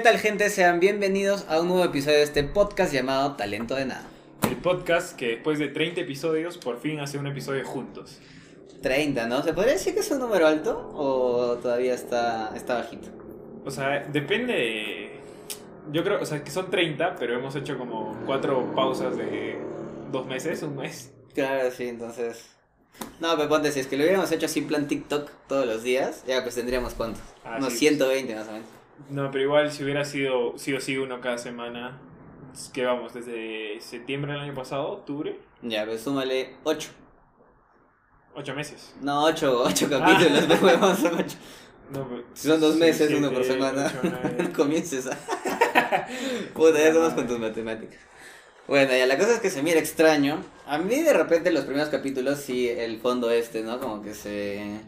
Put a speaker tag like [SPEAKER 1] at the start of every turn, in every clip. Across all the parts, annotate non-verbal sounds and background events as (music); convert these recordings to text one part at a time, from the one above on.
[SPEAKER 1] ¿Qué tal gente? Sean bienvenidos a un nuevo episodio de este podcast llamado Talento de Nada.
[SPEAKER 2] El podcast que después de 30 episodios por fin hace un episodio juntos.
[SPEAKER 1] 30, ¿no? ¿Se podría decir que es un número alto o todavía está, está bajito?
[SPEAKER 2] O sea, depende de... Yo creo, o sea, que son 30, pero hemos hecho como cuatro pausas de dos meses, un mes.
[SPEAKER 1] Claro, sí, entonces... No, pero ponte, si es que lo hubiéramos hecho así plan TikTok todos los días, ya pues tendríamos cuántos.
[SPEAKER 2] Ah,
[SPEAKER 1] Unos
[SPEAKER 2] sí.
[SPEAKER 1] 120 más o menos.
[SPEAKER 2] No, pero igual si hubiera sido sí o sí uno cada semana, que vamos, desde septiembre del año pasado, octubre,
[SPEAKER 1] Ya, pues súmale 8.
[SPEAKER 2] ocho meses.
[SPEAKER 1] No, 8, 8 capítulos, (laughs) pero huevón, son 8.
[SPEAKER 2] No, pero-
[SPEAKER 1] Si son dos meses,
[SPEAKER 2] siete,
[SPEAKER 1] uno por semana.
[SPEAKER 2] ocho, (laughs)
[SPEAKER 1] comiences a... (laughs) Puta, ya somos con tus matemáticas. Bueno, ya la cosa es que se mira extraño. A mí de repente los primeros capítulos sí, el fondo este, ¿no? Como que se...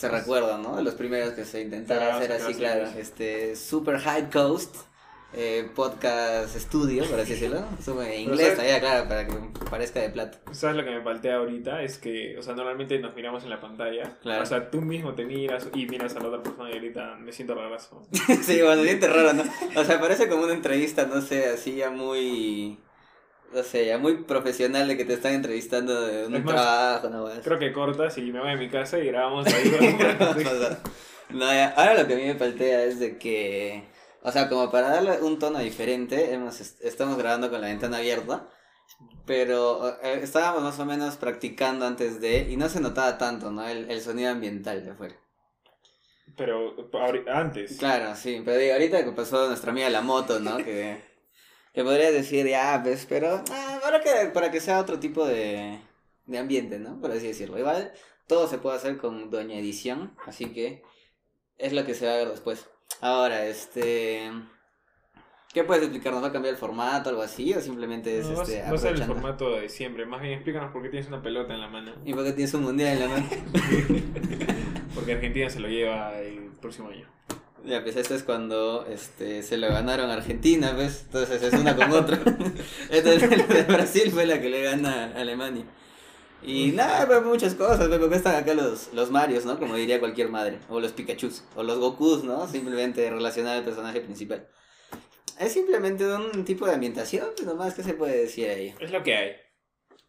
[SPEAKER 1] Se recuerda, ¿no? Los primeros que se intentaron
[SPEAKER 2] Claro,
[SPEAKER 1] hacer
[SPEAKER 2] sí,
[SPEAKER 1] así,
[SPEAKER 2] claro.
[SPEAKER 1] Este, Super High Coast, eh, podcast estudio, por así decirlo. Sube en inglés, todavía, claro, para que parezca de plata.
[SPEAKER 2] ¿Sabes lo que me paltea ahorita? Es que, o sea, normalmente nos miramos en la pantalla.
[SPEAKER 1] Claro.
[SPEAKER 2] O sea, tú mismo te miras y miras a la otra persona y ahorita me siento rarazo. (laughs)
[SPEAKER 1] sí, bueno, se siente raro, ¿no? O sea, parece como una entrevista, no sé, así ya muy... No sé, ya muy profesional de que te están entrevistando de un
[SPEAKER 2] más,
[SPEAKER 1] trabajo, no.
[SPEAKER 2] Creo que cortas y me voy a mi casa y grabamos ahí. (laughs)
[SPEAKER 1] No, ya, ahora lo que a mí me paltea es de que, o sea, como para darle un tono diferente, hemos, est- estamos grabando con la ventana abierta, pero eh, estábamos más o menos practicando antes de, y no se notaba tanto, ¿no? El, el sonido ambiental de afuera.
[SPEAKER 2] Pero antes.
[SPEAKER 1] Claro, sí, pero digo, ahorita que pasó nuestra amiga la moto, ¿no? Que, que podría decir, ya, pues, pero ah, para, que, para que sea otro tipo de, de ambiente, ¿no? Por así decirlo. Igual todo se puede hacer con Doña Edición, así que es lo que se va a ver después. Ahora, este... ¿Qué puedes explicarnos? ¿Va a cambiar el formato algo así? ¿O simplemente es
[SPEAKER 2] No,
[SPEAKER 1] este,
[SPEAKER 2] va a ser el formato de siempre. Más bien explícanos por qué tienes una pelota en la mano.
[SPEAKER 1] ¿Y por qué tienes un mundial en la mano? (laughs)
[SPEAKER 2] Porque Argentina se lo lleva el próximo año.
[SPEAKER 1] Ya, pues esto es cuando este, se lo ganaron a Argentina, pues. Entonces es una con otra. (laughs) Entonces el de Brasil fue la que le gana a Alemania. Y nada, pero muchas cosas, pues, porque están acá los, los Marios, ¿no? Como diría cualquier madre. O los Pikachus. O los Gokus, ¿no? Simplemente relacionar al personaje principal. Es simplemente un tipo de ambientación, pues nomás, ¿qué se puede decir ahí?
[SPEAKER 2] Es lo que hay.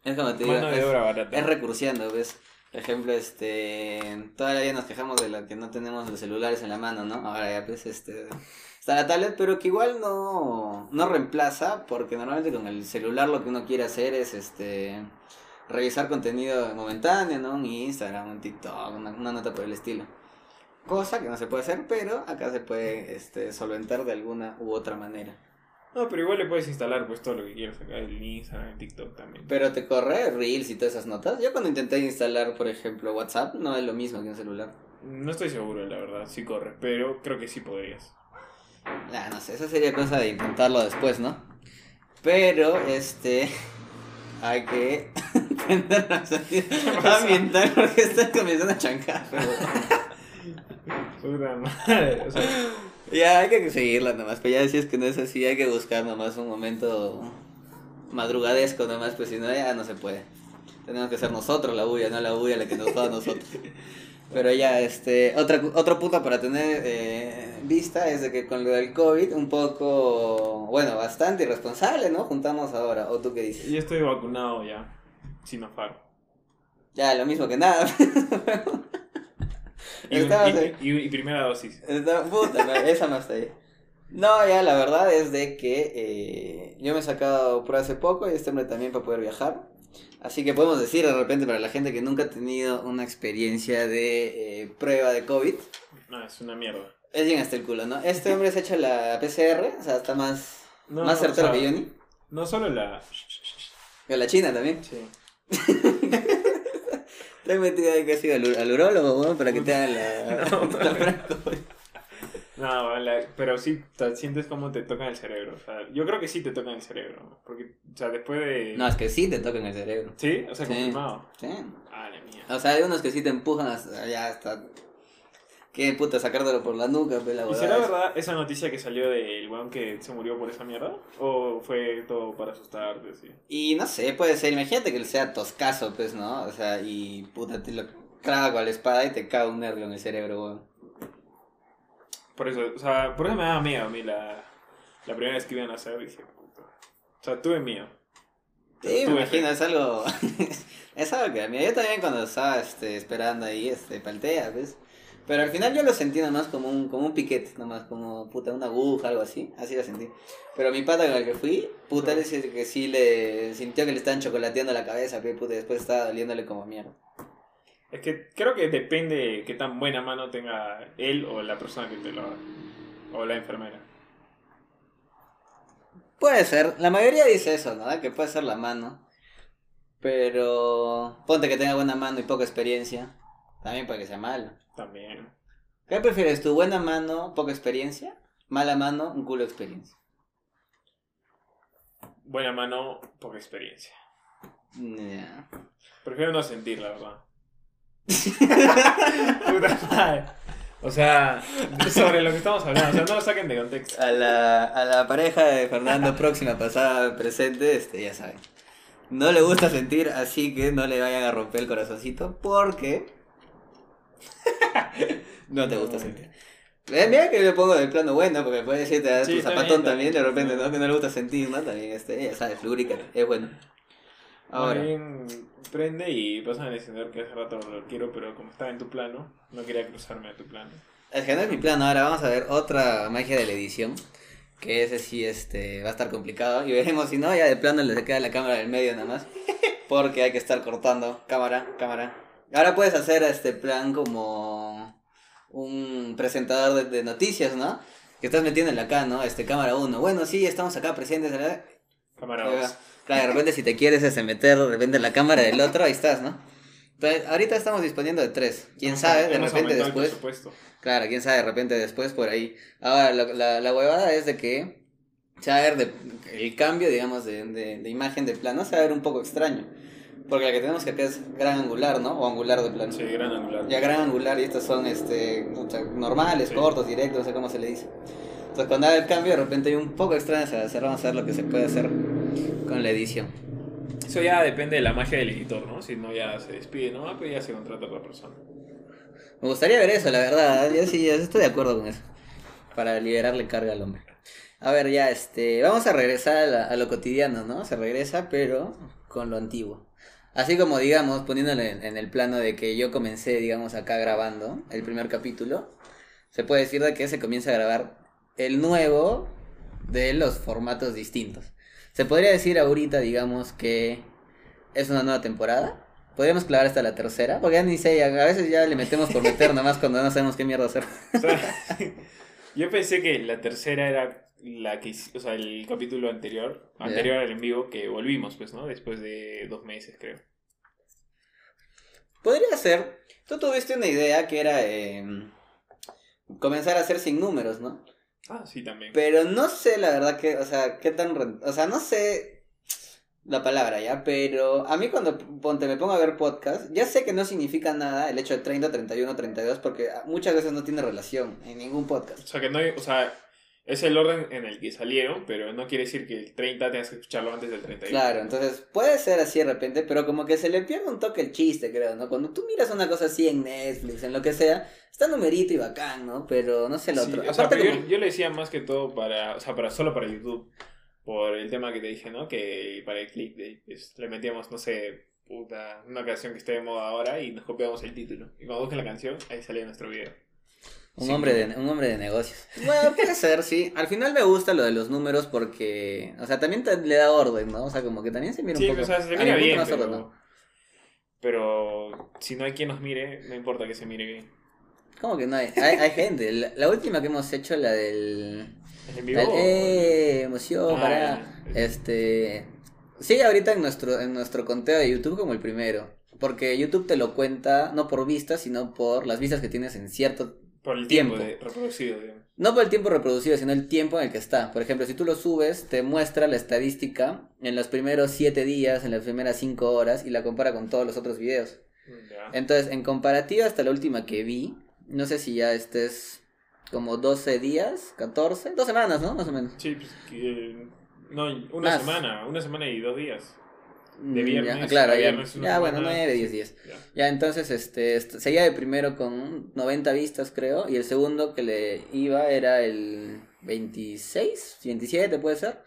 [SPEAKER 1] Es como te digo, es- es recursiendo, ¿ves? Ejemplo, este, todavía nos quejamos de la que no tenemos los celulares en la mano, ¿no? Ahora ya pues este está la tablet, pero que igual no no reemplaza porque normalmente con el celular lo que uno quiere hacer es este revisar contenido momentáneo, ¿no? Un Instagram, un TikTok, una nota por el estilo. Cosa que no se puede hacer, pero acá se puede este solventar de alguna u otra manera.
[SPEAKER 2] No, pero igual le puedes instalar pues todo lo que quieras acá. El Instagram, el TikTok también.
[SPEAKER 1] Pero te corre Reels y todas esas notas. Yo cuando intenté instalar, por ejemplo, WhatsApp, no es lo mismo que un celular.
[SPEAKER 2] No estoy seguro, la verdad, si corre. Pero creo que sí podrías.
[SPEAKER 1] Ah, no sé, eso sería cosa de intentarlo después, ¿no? Pero, este. (laughs) Hay que la salida ambiental porque está comenzando a chancar. (laughs)
[SPEAKER 2] Puta madre. O sea,
[SPEAKER 1] Ya, hay que seguirla nomás. Pero ya si es que no es así, hay que buscar nomás un momento madrugadesco nomás, pues si no, ya no se puede. Tenemos que ser nosotros la bulla, no la bulla la que nos va a nosotros. (laughs) Pero ya, este, otra, otro punto para tener eh, vista es de que con lo del COVID, un poco, bueno, bastante irresponsable, ¿no? Juntamos ahora, ¿o tú qué dices?
[SPEAKER 2] yo estoy vacunado ya. Sinopharm.
[SPEAKER 1] Ya, lo mismo que nada. (laughs)
[SPEAKER 2] Y, un- y- y- y primera dosis.
[SPEAKER 1] Está- puta, no, esa no está ahí. No, ya la verdad es de que eh, yo me he sacado por hace poco y este hombre también para poder viajar. Así que podemos decir de repente para la gente que nunca ha tenido una experiencia de eh, prueba de COVID,
[SPEAKER 2] No, es una mierda.
[SPEAKER 1] es bien hasta el culo, ¿no? Este hombre se echa la PCR, o sea, está más,
[SPEAKER 2] No,
[SPEAKER 1] más certero
[SPEAKER 2] o sea,
[SPEAKER 1] que Johnny.
[SPEAKER 2] No solo la.
[SPEAKER 1] La China también.
[SPEAKER 2] Sí. (laughs)
[SPEAKER 1] Te he metido ahí casi al, al urólogo, weón, para que te hagan la, (laughs)
[SPEAKER 2] No, (laughs)
[SPEAKER 1] la de.
[SPEAKER 2] No, la- pero sí te sientes como te tocan el cerebro. O sea, yo creo que sí te tocan el cerebro. Porque, o sea, después de.
[SPEAKER 1] No, es que sí te tocan el cerebro.
[SPEAKER 2] ¿Sí? O sea,
[SPEAKER 1] Sí.
[SPEAKER 2] confirmado.
[SPEAKER 1] Sí.
[SPEAKER 2] Ah, la mía.
[SPEAKER 1] O sea, hay unos que sí te empujan hasta allá, hasta... ¿Qué puta? Sacártelo por la nuca, pues la
[SPEAKER 2] ¿Y será verdad esa noticia que salió del weón que se murió por esa mierda? ¿O fue todo para asustarte? Sí.
[SPEAKER 1] Y no sé, puede ser, imagínate que él sea toscazo, pues, ¿no? O sea, y puta, te lo clava con la espada y te caga un nervio en el cerebro, weón.
[SPEAKER 2] Por eso, o sea, por eso me daba miedo a mí la, la primera vez que iban a hacer. Dije, puta. O sea, tuve miedo.
[SPEAKER 1] Sí, me imagino, es algo. (laughs) es algo que a mí. Yo también cuando estaba este, esperando ahí, este, paltea, ¿ves? Pero al final yo lo sentí nomás como un, como un piquete, nomás como puta, una aguja, algo así. Así lo sentí. Pero mi pata con el que fui, puta, él dice que sí le sintió que le estaban chocolateando la cabeza, que puta, después estaba doliéndole como mierda.
[SPEAKER 2] Es que creo que depende qué tan buena mano tenga él o la persona que te lo haga. O la enfermera.
[SPEAKER 1] Puede ser, la mayoría dice eso, ¿no? Que puede ser la mano. Pero ponte que tenga buena mano y poca experiencia. También puede que sea malo.
[SPEAKER 2] También.
[SPEAKER 1] ¿Qué prefieres tú? ¿Buena mano, poca experiencia? ¿Mala mano, un culo de experiencia?
[SPEAKER 2] Buena mano, poca experiencia. Prefiero no sentir, la verdad. (laughs) Puta madre. O sea, sobre lo que estamos hablando. O sea, no lo saquen de contexto.
[SPEAKER 1] A la, a la pareja de Fernando próxima, pasada, presente, este, ya saben. No le gusta sentir, así que no le vayan a romper el corazoncito porque (laughs) no te gusta
[SPEAKER 2] No.
[SPEAKER 1] sentir. Eh, mira que le pongo del plano bueno, porque puede decirte a
[SPEAKER 2] Sí,
[SPEAKER 1] tu zapatón también, de repente, ¿no? Que no le gusta sentir, ¿no? También, este, ya sabes, lubricate, es bueno. Ahora,
[SPEAKER 2] prende y pasa en el encendedor que hace rato lo quiero, pero como estaba en tu plano, no quería cruzarme a tu plano.
[SPEAKER 1] es que no es mi plano, ahora vamos a ver otra magia de la edición. Que ese sí este, va a estar complicado. Y veremos si no, ya de plano le queda la cámara del medio nada más. Porque hay que estar cortando. Cámara, cámara. Ahora puedes hacer este plan como un presentador de, de noticias, ¿no? Que estás metiéndole acá, ¿no? Este, cámara 1. Bueno, sí, estamos acá presentes. ¿verdad?
[SPEAKER 2] Cámara
[SPEAKER 1] Ahí va.
[SPEAKER 2] 2.
[SPEAKER 1] Claro, de repente si te quieres este, meter de repente en la cámara del otro, ahí estás, ¿no? Entonces, ahorita estamos disponiendo de tres. ¿Quién sabe? De repente después... Claro, quién sabe, de repente después por ahí. Ahora, la, la, la huevada es de que se va a ver de- el cambio, digamos, de, de, de imagen de plano, se va a ver un poco extraño. Porque la que tenemos que acá es gran angular, ¿no? O angular de plano.
[SPEAKER 2] Sí, gran angular.
[SPEAKER 1] Ya gran angular y estos son este, normales,
[SPEAKER 2] Sí.
[SPEAKER 1] cortos, directos, no sé cómo se le dice. Entonces cuando haga el cambio, de repente hay un poco extraño, a hacer, vamos a ver lo que se puede hacer con la edición.
[SPEAKER 2] Eso ya depende de la magia del editor, ¿no? Si no, ya se despide, ¿no? Ah, Pero ya se contrata a otra persona.
[SPEAKER 1] Me gustaría ver eso, la verdad. Yo sí, yo estoy de acuerdo con eso. Para liberarle carga al hombre. A ver, ya, este. Vamos a regresar a, la- a lo cotidiano, ¿no? Se regresa, pero con lo antiguo. Así como, digamos, poniéndole en, en el plano de que yo comencé, digamos, acá grabando el primer capítulo. Se puede decir de que se comienza a grabar el nuevo de los formatos distintos. Se podría decir ahorita, digamos, que es una nueva temporada. Podríamos clavar hasta la tercera, porque ya ni sé, a veces ya le metemos por meter (laughs) nomás cuando no sabemos qué mierda hacer.
[SPEAKER 2] O sea, (laughs) yo pensé que la tercera era la que o sea, el capítulo anterior, anterior al en vivo, que volvimos, pues, ¿no? Después de dos meses, creo.
[SPEAKER 1] Podría ser, tú tuviste una idea que era eh, comenzar a hacer sin números, ¿no?
[SPEAKER 2] Ah, sí, también.
[SPEAKER 1] Pero no sé la verdad que, o sea, qué tan, o sea, no sé la palabra ya, pero a mí cuando ponte me pongo a ver podcast, ya sé que no significa nada el hecho de 30, 31, 32 porque muchas veces no tiene relación en ningún podcast.
[SPEAKER 2] O sea, que no hay, o sea, es el orden en el que salieron, pero no quiere decir que el 30 tengas que escucharlo antes del 31.
[SPEAKER 1] Claro, entonces puede ser así de repente, pero como que se le pierde un toque el chiste, creo, ¿no? Cuando tú miras una cosa así en Netflix, en lo que sea, está numerito y bacán, ¿no? Pero no sé el
[SPEAKER 2] Sí,
[SPEAKER 1] otro.
[SPEAKER 2] o sea,
[SPEAKER 1] Aparte como-
[SPEAKER 2] yo, yo le decía más que todo para, o sea, para solo para YouTube, por el tema que te dije, ¿no? Que para el clickbait, pues, le metíamos, no sé, puta, una canción que esté de moda ahora y nos copiamos el título. Y cuando busquen la canción, ahí salía nuestro video.
[SPEAKER 1] Un,
[SPEAKER 2] Sí,
[SPEAKER 1] hombre de, un hombre de negocios. Bueno, (laughs) puede ser, sí. Al final me gusta lo de los números porque, o sea, también te- le da orden, ¿no? O sea, como que también se mira
[SPEAKER 2] Sí,
[SPEAKER 1] un poco.
[SPEAKER 2] o sea, se
[SPEAKER 1] a
[SPEAKER 2] mira
[SPEAKER 1] mi punto
[SPEAKER 2] bien,
[SPEAKER 1] no
[SPEAKER 2] pero, pero si no hay quien nos mire, no importa que se mire bien.
[SPEAKER 1] ¿Cómo que no hay? Hay, hay gente. La, la última que hemos hecho, la del...
[SPEAKER 2] ¿Es en
[SPEAKER 1] la
[SPEAKER 2] vivo?
[SPEAKER 1] del- ¡Eh! Emoción,
[SPEAKER 2] Ah,
[SPEAKER 1] para... Este... Sigue ahorita en nuestro, en nuestro conteo de YouTube como el primero. Porque YouTube te lo cuenta no por vistas, sino por las vistas que tienes en cierto
[SPEAKER 2] Por el tiempo,
[SPEAKER 1] tiempo.
[SPEAKER 2] de reproducido, digamos.
[SPEAKER 1] No por el tiempo reproducido, sino el tiempo en el que está. Por ejemplo, si tú lo subes, te muestra la estadística en los primeros 7 días, en las primeras 5 horas y la compara con todos los otros videos. Entonces, en comparativa hasta la última que vi, no sé si ya estés como 12 días, 14, dos semanas, ¿no? Más o menos.
[SPEAKER 2] Sí, pues, que, no, una
[SPEAKER 1] Más.
[SPEAKER 2] semana, una semana y dos días. De
[SPEAKER 1] Mm,
[SPEAKER 2] viernes.
[SPEAKER 1] Ya, claro, ya,
[SPEAKER 2] viernes una
[SPEAKER 1] ya, bueno,
[SPEAKER 2] semana,
[SPEAKER 1] 9, 10
[SPEAKER 2] sí,
[SPEAKER 1] días.
[SPEAKER 2] ya.
[SPEAKER 1] Ya, entonces, este, est- seguía de primero con 90 vistas, creo, y el segundo que le iba era el 26, 27 puede ser,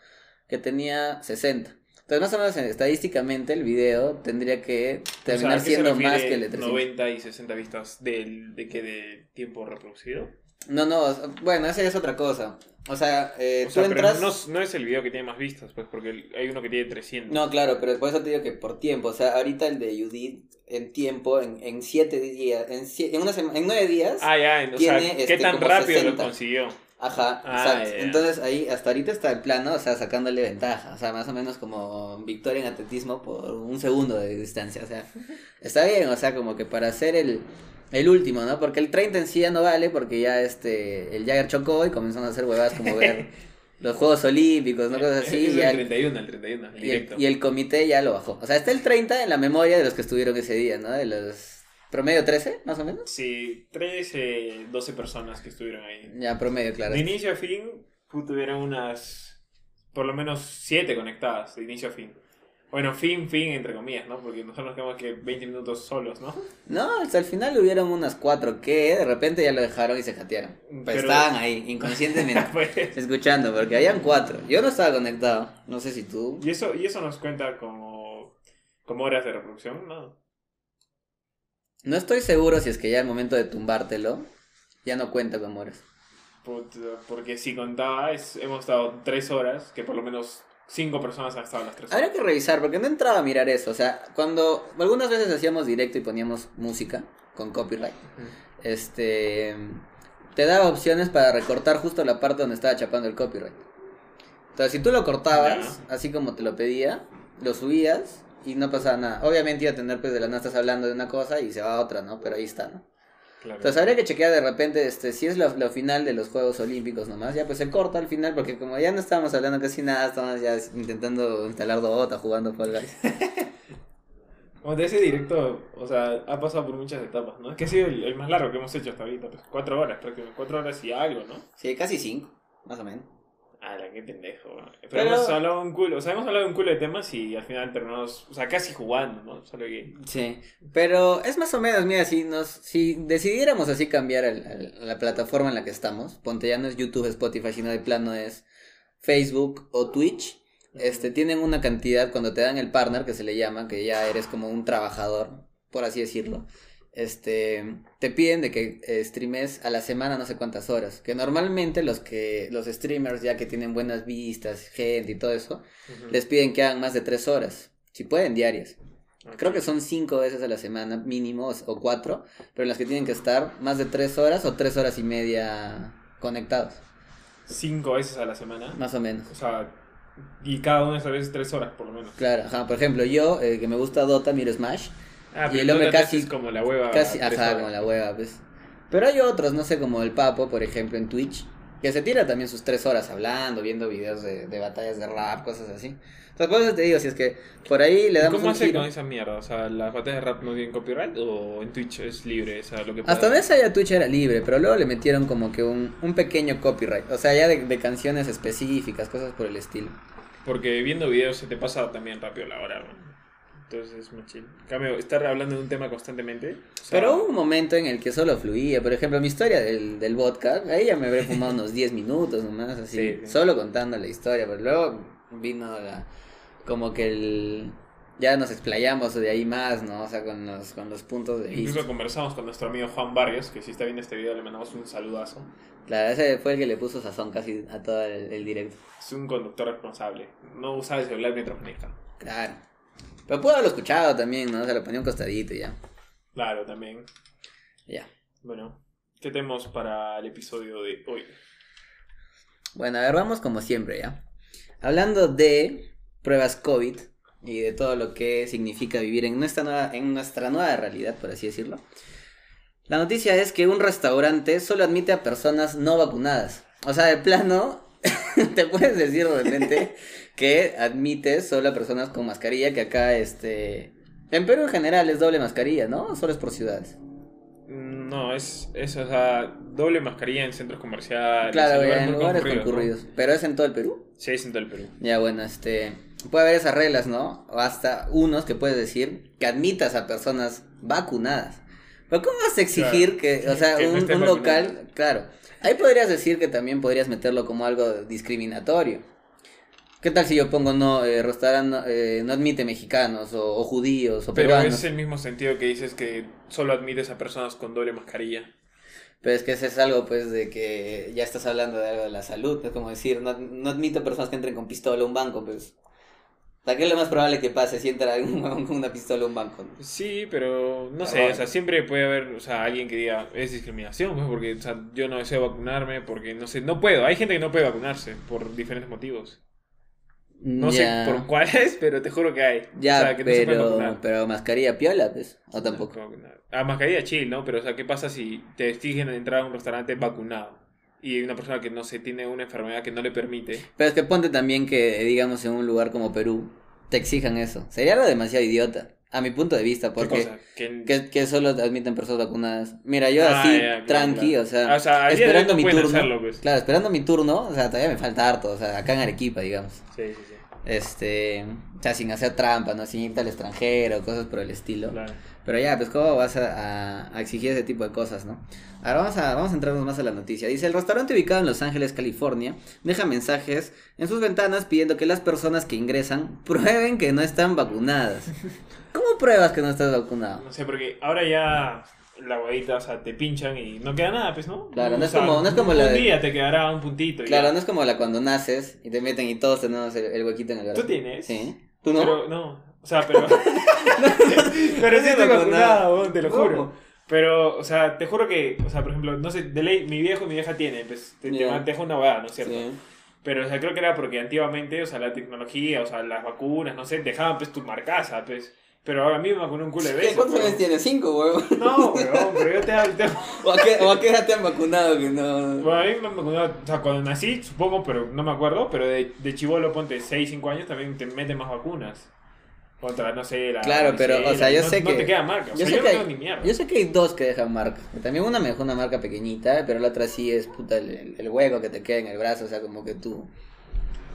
[SPEAKER 1] que tenía 60. Entonces, más o menos estadísticamente el video tendría que terminar
[SPEAKER 2] O sea, ¿a qué se
[SPEAKER 1] siendo más que el de 300.
[SPEAKER 2] 90 y 60 vistas del, de qué de tiempo reproducido.
[SPEAKER 1] No, no, bueno, esa es otra cosa. O sea, eh,
[SPEAKER 2] O sea,
[SPEAKER 1] tú
[SPEAKER 2] pero
[SPEAKER 1] entras...
[SPEAKER 2] no, no es el video que tiene más vistas, pues, porque hay uno que tiene 300.
[SPEAKER 1] No, claro, pero por eso te digo que por tiempo. O sea, ahorita el de Judith en tiempo, en, en siete días, en, en, una sema- en nueve días.
[SPEAKER 2] Ah, ya, o sea,
[SPEAKER 1] Tiene,
[SPEAKER 2] ¿qué
[SPEAKER 1] este,
[SPEAKER 2] tan rápido
[SPEAKER 1] 60.
[SPEAKER 2] lo consiguió?
[SPEAKER 1] Ajá,
[SPEAKER 2] Ah.
[SPEAKER 1] Entonces ahí, hasta ahorita está el plano, o sea, sacándole ventaja. O sea, más o menos como victoria en atletismo por un segundo de distancia. O sea, está bien, o sea, como que para hacer el, el último, ¿no? Porque el 30 en sí ya no vale, porque ya este, el Jagger chocó y comenzaron a hacer huevadas como ver (laughs) los Juegos Olímpicos, ¿no? Cosas así.
[SPEAKER 2] Es
[SPEAKER 1] y
[SPEAKER 2] el
[SPEAKER 1] el-
[SPEAKER 2] 31, el 31, el
[SPEAKER 1] y el, y el comité ya lo bajó. O sea, está el 30 en la memoria de los que estuvieron ese día, ¿no? De los promedio 13, más o menos.
[SPEAKER 2] Sí, 13, 12 personas que estuvieron ahí.
[SPEAKER 1] Ya, promedio, claro.
[SPEAKER 2] De inicio a fin, tuvieron unas. Por lo menos 7 conectadas, de inicio a fin. Bueno, fin, fin, entre comillas, ¿no? Porque nosotros nos quedamos que 20 minutos solos, ¿no?
[SPEAKER 1] No, hasta el final hubieron unas cuatro que de repente ya lo dejaron y se jatearon. Pero,
[SPEAKER 2] Pero-
[SPEAKER 1] estaban ahí, inconscientemente, (laughs)
[SPEAKER 2] Pues,
[SPEAKER 1] escuchando, porque habían cuatro. Yo no estaba conectado. No sé si tú.
[SPEAKER 2] y, eso, y eso nos cuenta como, como horas de reproducción, ¿no?
[SPEAKER 1] No estoy seguro si es que ya el momento de tumbártelo ya no cuenta como horas.
[SPEAKER 2] Porque si contaba, es, hemos estado 3 horas, que por lo menos 5 personas han estado las 3 horas.
[SPEAKER 1] Habría que revisar, porque no entraba a mirar eso. O sea, cuando algunas veces hacíamos directo y poníamos música con copyright. Este te daba opciones para recortar justo la parte donde estaba chapando el copyright. Entonces, si tú lo cortabas, así como te lo pedía, lo subías y no pasaba nada. Obviamente iba a tener, pues, de la nada estás hablando de una cosa y se va a otra, ¿no? Pero ahí está, ¿no?
[SPEAKER 2] Claro.
[SPEAKER 1] Entonces, habría que chequear de repente, este, si es lo, lo final de los Juegos Olímpicos nomás, ya pues se corta al final, porque como ya no estábamos hablando casi nada, estábamos ya intentando instalar Dota, jugando Fall Guys. (laughs)
[SPEAKER 2] Como de ese directo, o sea, ha pasado por muchas etapas, ¿no? Es que ha sido el, el más largo que hemos hecho hasta ahorita, pues 4 horas prácticamente, 4 horas y algo, ¿no?
[SPEAKER 1] Sí, casi cinco, más o menos.
[SPEAKER 2] Ah, la qué pendejo. Pero,
[SPEAKER 1] Pero-
[SPEAKER 2] hemos hablado un culo, o sea, hemos hablado un culo de temas y al final terminamos, o sea, casi jugando, ¿no? Solo que...
[SPEAKER 1] Sí, pero es más o menos, mira, si nos, si decidiéramos así cambiar el- el- la plataforma en la que estamos, ponte ya no es YouTube, Spotify, sino de plano es Facebook o Twitch, este, tienen una cantidad cuando te dan el partner que se le llama, que ya eres como un trabajador, por así decirlo, este, te piden de que eh, streames a la semana no sé cuántas horas, que normalmente los que, los streamers ya que tienen buenas vistas, gente y todo eso, les piden que hagan más de tres horas, si pueden diarias. Creo que son cinco veces a la semana mínimo o- cuatro, pero en las que tienen que estar más de tres horas o tres horas y media conectados,
[SPEAKER 2] Cinco veces a la semana.
[SPEAKER 1] más o menos.
[SPEAKER 2] O sea, y cada una de esas veces 3 horas por lo menos.
[SPEAKER 1] Claro, ajá, por ejemplo, yo eh, que me gusta Dota, miro Smash,
[SPEAKER 2] Ah,
[SPEAKER 1] Y el hombre casi-
[SPEAKER 2] es como la hueva.
[SPEAKER 1] casi, ajá, como la hueva, pues. Pero hay otros, no sé, como el Papo, por ejemplo, en Twitch, que se tira también sus tres horas hablando, viendo videos de, de batallas de rap, cosas así. Entonces, por eso te digo, si es que por ahí le
[SPEAKER 2] ¿Y
[SPEAKER 1] damos
[SPEAKER 2] ¿Cómo hace con esa mierda? O sea, ¿las batallas de rap no tienen copyright o en Twitch es libre? O sea, lo que
[SPEAKER 1] Hasta donde sabía Twitch era libre, pero luego le metieron como que un, un pequeño copyright. O sea, ya de, de canciones específicas, cosas por el estilo.
[SPEAKER 2] Porque viendo videos se te pasa también rápido la hora, ¿no? Entonces es. En cambio, estar hablando de un tema constantemente. o sea,
[SPEAKER 1] Pero hubo un momento en el que solo fluía. Por ejemplo, mi historia del, del vodka, ahí ya me habré fumado unos 10 minutos nomás, así,
[SPEAKER 2] Sí, sí.
[SPEAKER 1] solo contando la historia. Pero luego vino la, como que el... Ya nos explayamos de ahí más, ¿no? O sea, con los, con los puntos de vista.
[SPEAKER 2] Incluso conversamos con nuestro amigo Juan Barrios, que si está viendo este video le mandamos un saludazo.
[SPEAKER 1] Claro, ese fue el que le puso sazón casi a todo el, el directo.
[SPEAKER 2] Es un conductor responsable. No usa el celular mientras maneja.
[SPEAKER 1] Claro. Pero pudo haberlo escuchado también, ¿no? Se lo ponía un costadito y ya.
[SPEAKER 2] Claro, también.
[SPEAKER 1] Ya.
[SPEAKER 2] Bueno, ¿qué tenemos para el episodio de hoy?
[SPEAKER 1] Bueno, a ver, vamos como siempre, ¿ya? Hablando de pruebas COVID y de todo lo que significa vivir en nuestra nueva, en nuestra nueva realidad, por así decirlo. La noticia es que un restaurante solo admite a personas no vacunadas. O sea, de plano, (laughs) te puedes decir de repente que admite solo a personas con mascarilla, que acá, este... En Perú en general es doble mascarilla, ¿no? O Solo es por ciudades.
[SPEAKER 2] Mm, No, es, es o sea, doble mascarilla en centros comerciales.
[SPEAKER 1] Claro,
[SPEAKER 2] en
[SPEAKER 1] lugares
[SPEAKER 2] concurridos,
[SPEAKER 1] concurridos.
[SPEAKER 2] ¿no?
[SPEAKER 1] Pero es en todo el Perú.
[SPEAKER 2] Sí, es en todo el Perú.
[SPEAKER 1] Ya, bueno, este. puede haber esas reglas, ¿no? O hasta unos que puedes decir que admitas a personas vacunadas. Pero ¿cómo vas a exigir que, o (laughs) sea,
[SPEAKER 2] Que
[SPEAKER 1] un, local, claro, ahí podrías decir que también podrías meterlo como algo discriminatorio. ¿Qué tal si yo pongo no, eh, restaurante eh, no admite mexicanos o, o judíos o
[SPEAKER 2] Pero
[SPEAKER 1] peruanos?
[SPEAKER 2] es el mismo sentido que dices que solo admites a personas con doble mascarilla.
[SPEAKER 1] Pero es que ese es algo, pues, de que ya estás hablando de algo de la salud. Es como decir, no, no admito personas que entren con pistola a un banco, pues. O sea, ¿qué es lo más probable que pase si entra un huevón (laughs) con una pistola a un banco? no?
[SPEAKER 2] Sí, pero no sé, o sea, siempre puede haber, o sea, alguien que diga, es discriminación, pues, porque, o sea, yo no deseo vacunarme porque, no sé, no puedo. Hay gente que no puede vacunarse por diferentes motivos. No
[SPEAKER 1] Ya.
[SPEAKER 2] sé por cuáles, (laughs) pero te juro que hay.
[SPEAKER 1] Ya,
[SPEAKER 2] o sea, que no se
[SPEAKER 1] pero,
[SPEAKER 2] vacunar.
[SPEAKER 1] pero mascarilla piola, pues. O
[SPEAKER 2] No se
[SPEAKER 1] tampoco.
[SPEAKER 2] vacunar. Ah, mascarilla chill, ¿no? Pero, o sea, ¿qué pasa si te exigen entrar a un restaurante vacunado? Y una persona que no sé, tiene una enfermedad que no le permite.
[SPEAKER 1] Pero es que ponte también que, digamos, en un lugar como Perú, te exijan eso. Sería algo demasiado idiota, a mi punto de vista,
[SPEAKER 2] ¿Qué
[SPEAKER 1] porque?
[SPEAKER 2] Que,
[SPEAKER 1] que, solo admiten personas vacunadas. Mira, yo
[SPEAKER 2] Ah,
[SPEAKER 1] así, tranqui,
[SPEAKER 2] claro.
[SPEAKER 1] o sea,
[SPEAKER 2] Ah, o sea,
[SPEAKER 1] esperando mi turno.
[SPEAKER 2] hacerlo, pues.
[SPEAKER 1] Claro, esperando mi turno, o sea, todavía me falta harto, o sea, acá en Arequipa, digamos.
[SPEAKER 2] Sí, sí, sí.
[SPEAKER 1] Este, o sea, sin hacer trampa, ¿no? Sin irte al extranjero, cosas por el estilo.
[SPEAKER 2] Claro.
[SPEAKER 1] Pero ya, pues, ¿cómo vas a, a- a exigir ese tipo de cosas, no? Ahora vamos a, vamos a entrarnos más a la noticia. Dice, el restaurante ubicado en Los Ángeles, California, deja mensajes en sus ventanas pidiendo que las personas que ingresan prueben que no están vacunadas. (laughs) ¿Cómo pruebas que no estás vacunado?
[SPEAKER 2] No sé, porque ahora ya la huevita, o sea, te pinchan y no queda nada, pues, ¿no?
[SPEAKER 1] Claro, no
[SPEAKER 2] O
[SPEAKER 1] es
[SPEAKER 2] sea,
[SPEAKER 1] como- no es como
[SPEAKER 2] un
[SPEAKER 1] la de-
[SPEAKER 2] día te quedará un puntito. y
[SPEAKER 1] Claro,
[SPEAKER 2] ya.
[SPEAKER 1] no es como la cuando naces y te meten y todos tenemos el, el huequito en el brazo.
[SPEAKER 2] ¿Tú tienes?
[SPEAKER 1] Sí. ¿Tú no?
[SPEAKER 2] Pero, no. O sea, pero... (laughs) (laughs) pero sí estoy
[SPEAKER 1] vacunado.
[SPEAKER 2] te lo
[SPEAKER 1] ¿Cómo?
[SPEAKER 2] juro. Pero, o sea, te juro que, o sea, por ejemplo, no sé, de ley, mi viejo y mi vieja tienen, pues, te, te deja una hueá, ¿no es cierto? Pero, o sea, creo que era porque antiguamente, o sea, la tecnología, o sea, las vacunas, no sé, dejaban, pues, tu marcaza, pues. Pero ahora me vacunó un culo de veces.
[SPEAKER 1] ¿Cuántos años tienes? ¿Cinco, huevón?
[SPEAKER 2] No, weón, pero yo te hablo,
[SPEAKER 1] ¿O a qué, o a qué edad te han vacunado que no...?
[SPEAKER 2] Bueno, a mí me han vacunado, o sea, cuando nací, supongo, pero no me acuerdo, pero de, de chivolo, ponte 6, 5 años, también te meten más vacunas. Contra, no sé, la...
[SPEAKER 1] Claro, pero, o sea, yo
[SPEAKER 2] no,
[SPEAKER 1] sé
[SPEAKER 2] no
[SPEAKER 1] que-
[SPEAKER 2] te queda marca, o
[SPEAKER 1] yo
[SPEAKER 2] sea,
[SPEAKER 1] sé
[SPEAKER 2] yo
[SPEAKER 1] que
[SPEAKER 2] no
[SPEAKER 1] hay-
[SPEAKER 2] tengo ni mierda.
[SPEAKER 1] Yo sé que hay dos que dejan marca. También una me dejó una marca pequeñita, pero la otra sí es puta el, el- hueco que te queda en el brazo, o sea, como que tu,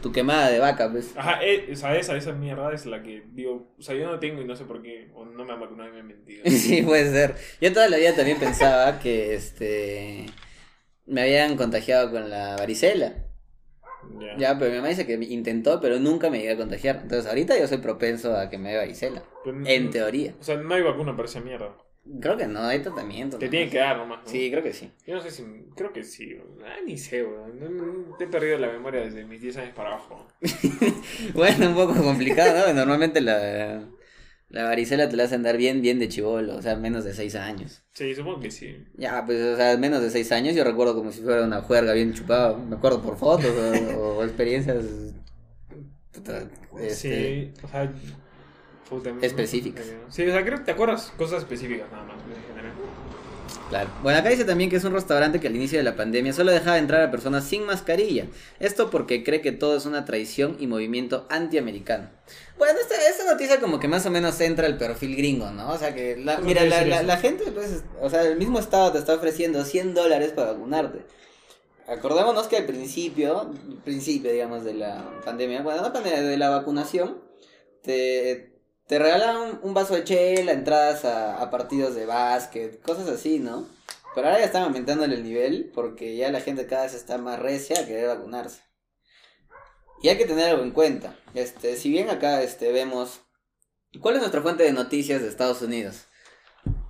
[SPEAKER 1] tu quemada de vaca, pues.
[SPEAKER 2] Ajá, eh, o sea, esa, esa mierda es la que digo, o sea, yo no tengo y no sé por qué, o no me han vacunado y me han mentido. (laughs)
[SPEAKER 1] Sí, puede ser. Yo toda la vida también pensaba que este me habían contagiado con la varicela.
[SPEAKER 2] Ya.
[SPEAKER 1] Ya, pero mi mamá dice que intentó, pero nunca me llegué a contagiar. Entonces ahorita yo soy propenso a que me dé varicela.
[SPEAKER 2] Pero no-
[SPEAKER 1] En teoría.
[SPEAKER 2] O sea, no hay vacuna para esa mierda.
[SPEAKER 1] Creo que no, hay tratamiento.
[SPEAKER 2] Te
[SPEAKER 1] ¿no?
[SPEAKER 2] tienen que dar nomás, ¿no?
[SPEAKER 1] Sí, creo que sí.
[SPEAKER 2] Yo no sé si, creo que sí, ah, ni sé, weón. Te he perdido la memoria desde mis 10 años para abajo. (laughs)
[SPEAKER 1] Bueno, un poco complicado, ¿no? Normalmente la, la varicela te la hacen dar bien, bien de chivolo, o sea, menos de 6 años.
[SPEAKER 2] Sí, supongo que sí.
[SPEAKER 1] Ya, pues, o sea, menos de 6 años yo recuerdo como si fuera una juerga bien chupada. Me acuerdo por fotos o, o experiencias puta, este,
[SPEAKER 2] Sí, o sea.
[SPEAKER 1] Específicas.
[SPEAKER 2] Sí, o sea, creo que te acuerdas cosas específicas nada más, en general.
[SPEAKER 1] Claro. Bueno, acá dice también que es un restaurante que al inicio de la pandemia solo dejaba entrar a personas sin mascarilla. Esto porque cree que todo es una traición y movimiento antiamericano. Bueno, esta, esta noticia como que más o menos entra el perfil gringo, ¿no? O sea que, la,
[SPEAKER 2] ¿Cómo
[SPEAKER 1] mira, la, la gente, pues, o sea, el mismo estado te está ofreciendo 100 dólares para vacunarte. Acordémonos que al principio, principio, digamos, de la pandemia, bueno, no pandemia, de la vacunación, te, te regalaban un, un vaso de chela, entradas a, a partidos de básquet, cosas así, ¿no? Pero ahora ya están aumentando el nivel porque ya la gente cada vez está más recia a querer vacunarse. Y hay que tener algo en cuenta. Este, si bien acá este, vemos... ¿Cuál es nuestra fuente de noticias de Estados Unidos?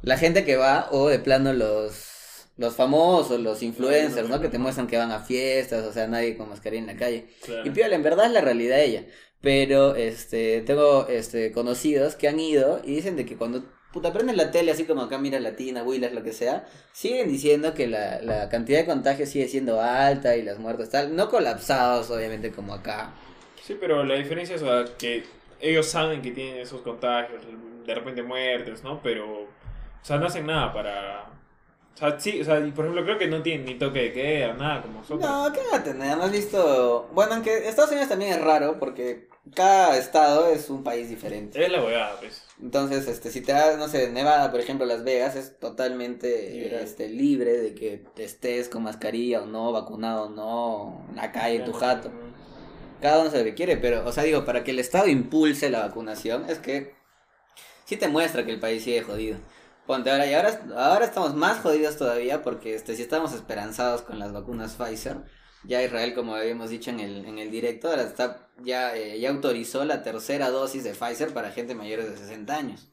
[SPEAKER 1] La gente que va o de plano los, los famosos, los influencers, ¿no? Que te muestran que van a fiestas, o sea, nadie con mascarilla en la calle.
[SPEAKER 2] Claro.
[SPEAKER 1] Y piola, en verdad es la realidad de ella. Pero este, tengo este, conocidos que han ido y dicen de que cuando puta prendes la tele, así como acá mira Latina, Willas, lo que sea, siguen diciendo que la, la cantidad de contagios sigue siendo alta y las muertes tal, no colapsados obviamente como acá.
[SPEAKER 2] Sí, pero la diferencia es que ellos saben que tienen esos contagios, de repente muertes, ¿no? Pero, o sea, no hacen nada para... O sea, sí, o sea, y por ejemplo, creo que no tienen ni toque de queda, nada como nosotros.
[SPEAKER 1] No, ¿qué va a tener? ¿No has visto? Bueno, aunque Estados Unidos también es raro porque cada estado es un país diferente.
[SPEAKER 2] Es la huevada, pues.
[SPEAKER 1] Entonces, este, si te das, no sé, Nevada, por ejemplo, Las Vegas, es totalmente
[SPEAKER 2] Liberal.
[SPEAKER 1] este, libre de que estés con mascarilla o no, vacunado o no, en la calle, en tu jato. cada uno sabe lo que quiere, pero, o sea, digo, para que el Estado impulse la vacunación, es que sí te muestra que el país sigue jodido. Ponte ahora, y ahora, estamos más jodidos todavía porque este, si estamos esperanzados con las vacunas Pfizer, ya Israel, como habíamos dicho en el, en el directo, ahora está, ya, eh, ya autorizó la tercera dosis de Pfizer para gente mayor de 60 años.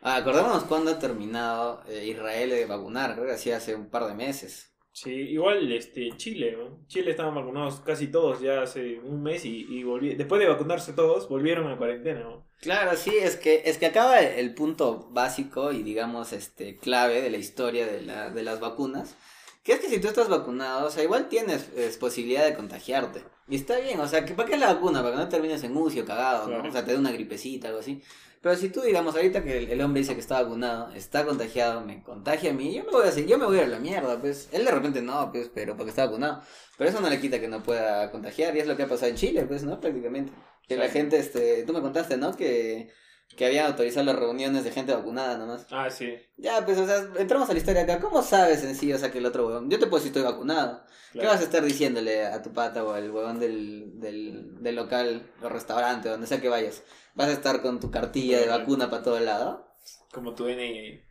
[SPEAKER 1] Ah, acordémonos cuándo ha terminado eh, Israel de vacunar, creo así hace un par de meses.
[SPEAKER 2] Sí, igual este Chile, ¿no? Chile estaban vacunados casi todos ya hace un mes y, y volví- después de vacunarse todos volvieron a cuarentena, ¿no?
[SPEAKER 1] Claro, sí, es que, es que acaba el punto básico y digamos este clave de la historia de, la, de las vacunas, que es que si tú estás vacunado, o sea, igual tienes es, posibilidad de contagiarte. Y está bien, o sea, que ¿para qué es la vacuna? Para que no termines en UCI o cagado, ¿no?
[SPEAKER 2] Claro.
[SPEAKER 1] O sea, te dé una gripecita, algo así. Pero si tú, digamos, ahorita que el, el hombre dice que está vacunado, está contagiado, me contagia a mí, yo me voy a hacer, yo me voy a ir a la mierda, pues. Él de repente no, pues, pero porque está vacunado. Pero eso no le quita que no pueda contagiar, y es lo que ha pasado en Chile, pues, ¿no? Prácticamente. Que la gente, este, tú me contaste, ¿no? Que, que habían autorizado las reuniones de gente vacunada nomás.
[SPEAKER 2] Ah, sí.
[SPEAKER 1] Ya, pues, o sea, entramos a la historia acá. ¿Cómo sabes en sí, o sea, que el otro huevón? Yo te puedo decir estoy vacunado. ¿Qué vas a estar diciéndole a tu pata o al huevón del, del, del local o restaurante, donde sea que vayas? ¿Vas a estar con tu cartilla de
[SPEAKER 2] Claro.
[SPEAKER 1] vacuna para todo lado?
[SPEAKER 2] Como tu DNI.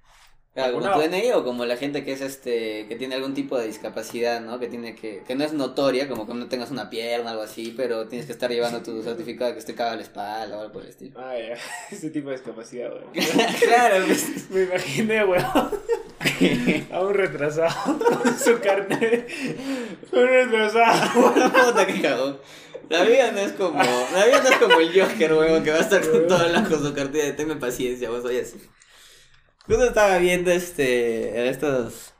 [SPEAKER 1] Ah, como tu. DNI o como la gente que es este que tiene algún tipo de discapacidad, ¿no? Que tiene que que no es notoria, como que no tengas una pierna o algo así, pero tienes que estar llevando tu certificado de que esté cagado la espalda o algo por el estilo.
[SPEAKER 2] Ah, ya. (laughs) Ese tipo de discapacidad, weón. (laughs)
[SPEAKER 1] claro, pues.
[SPEAKER 2] Me imaginé, weón. A un retrasado (laughs) su carnet. Un retrasado.
[SPEAKER 1] Puta que cagón. La vida no es como. La vida no es como el Joker, huevón, que va a estar con todo el con su cartilla de tenme paciencia, vos soy así. Justo estaba viendo este. estos.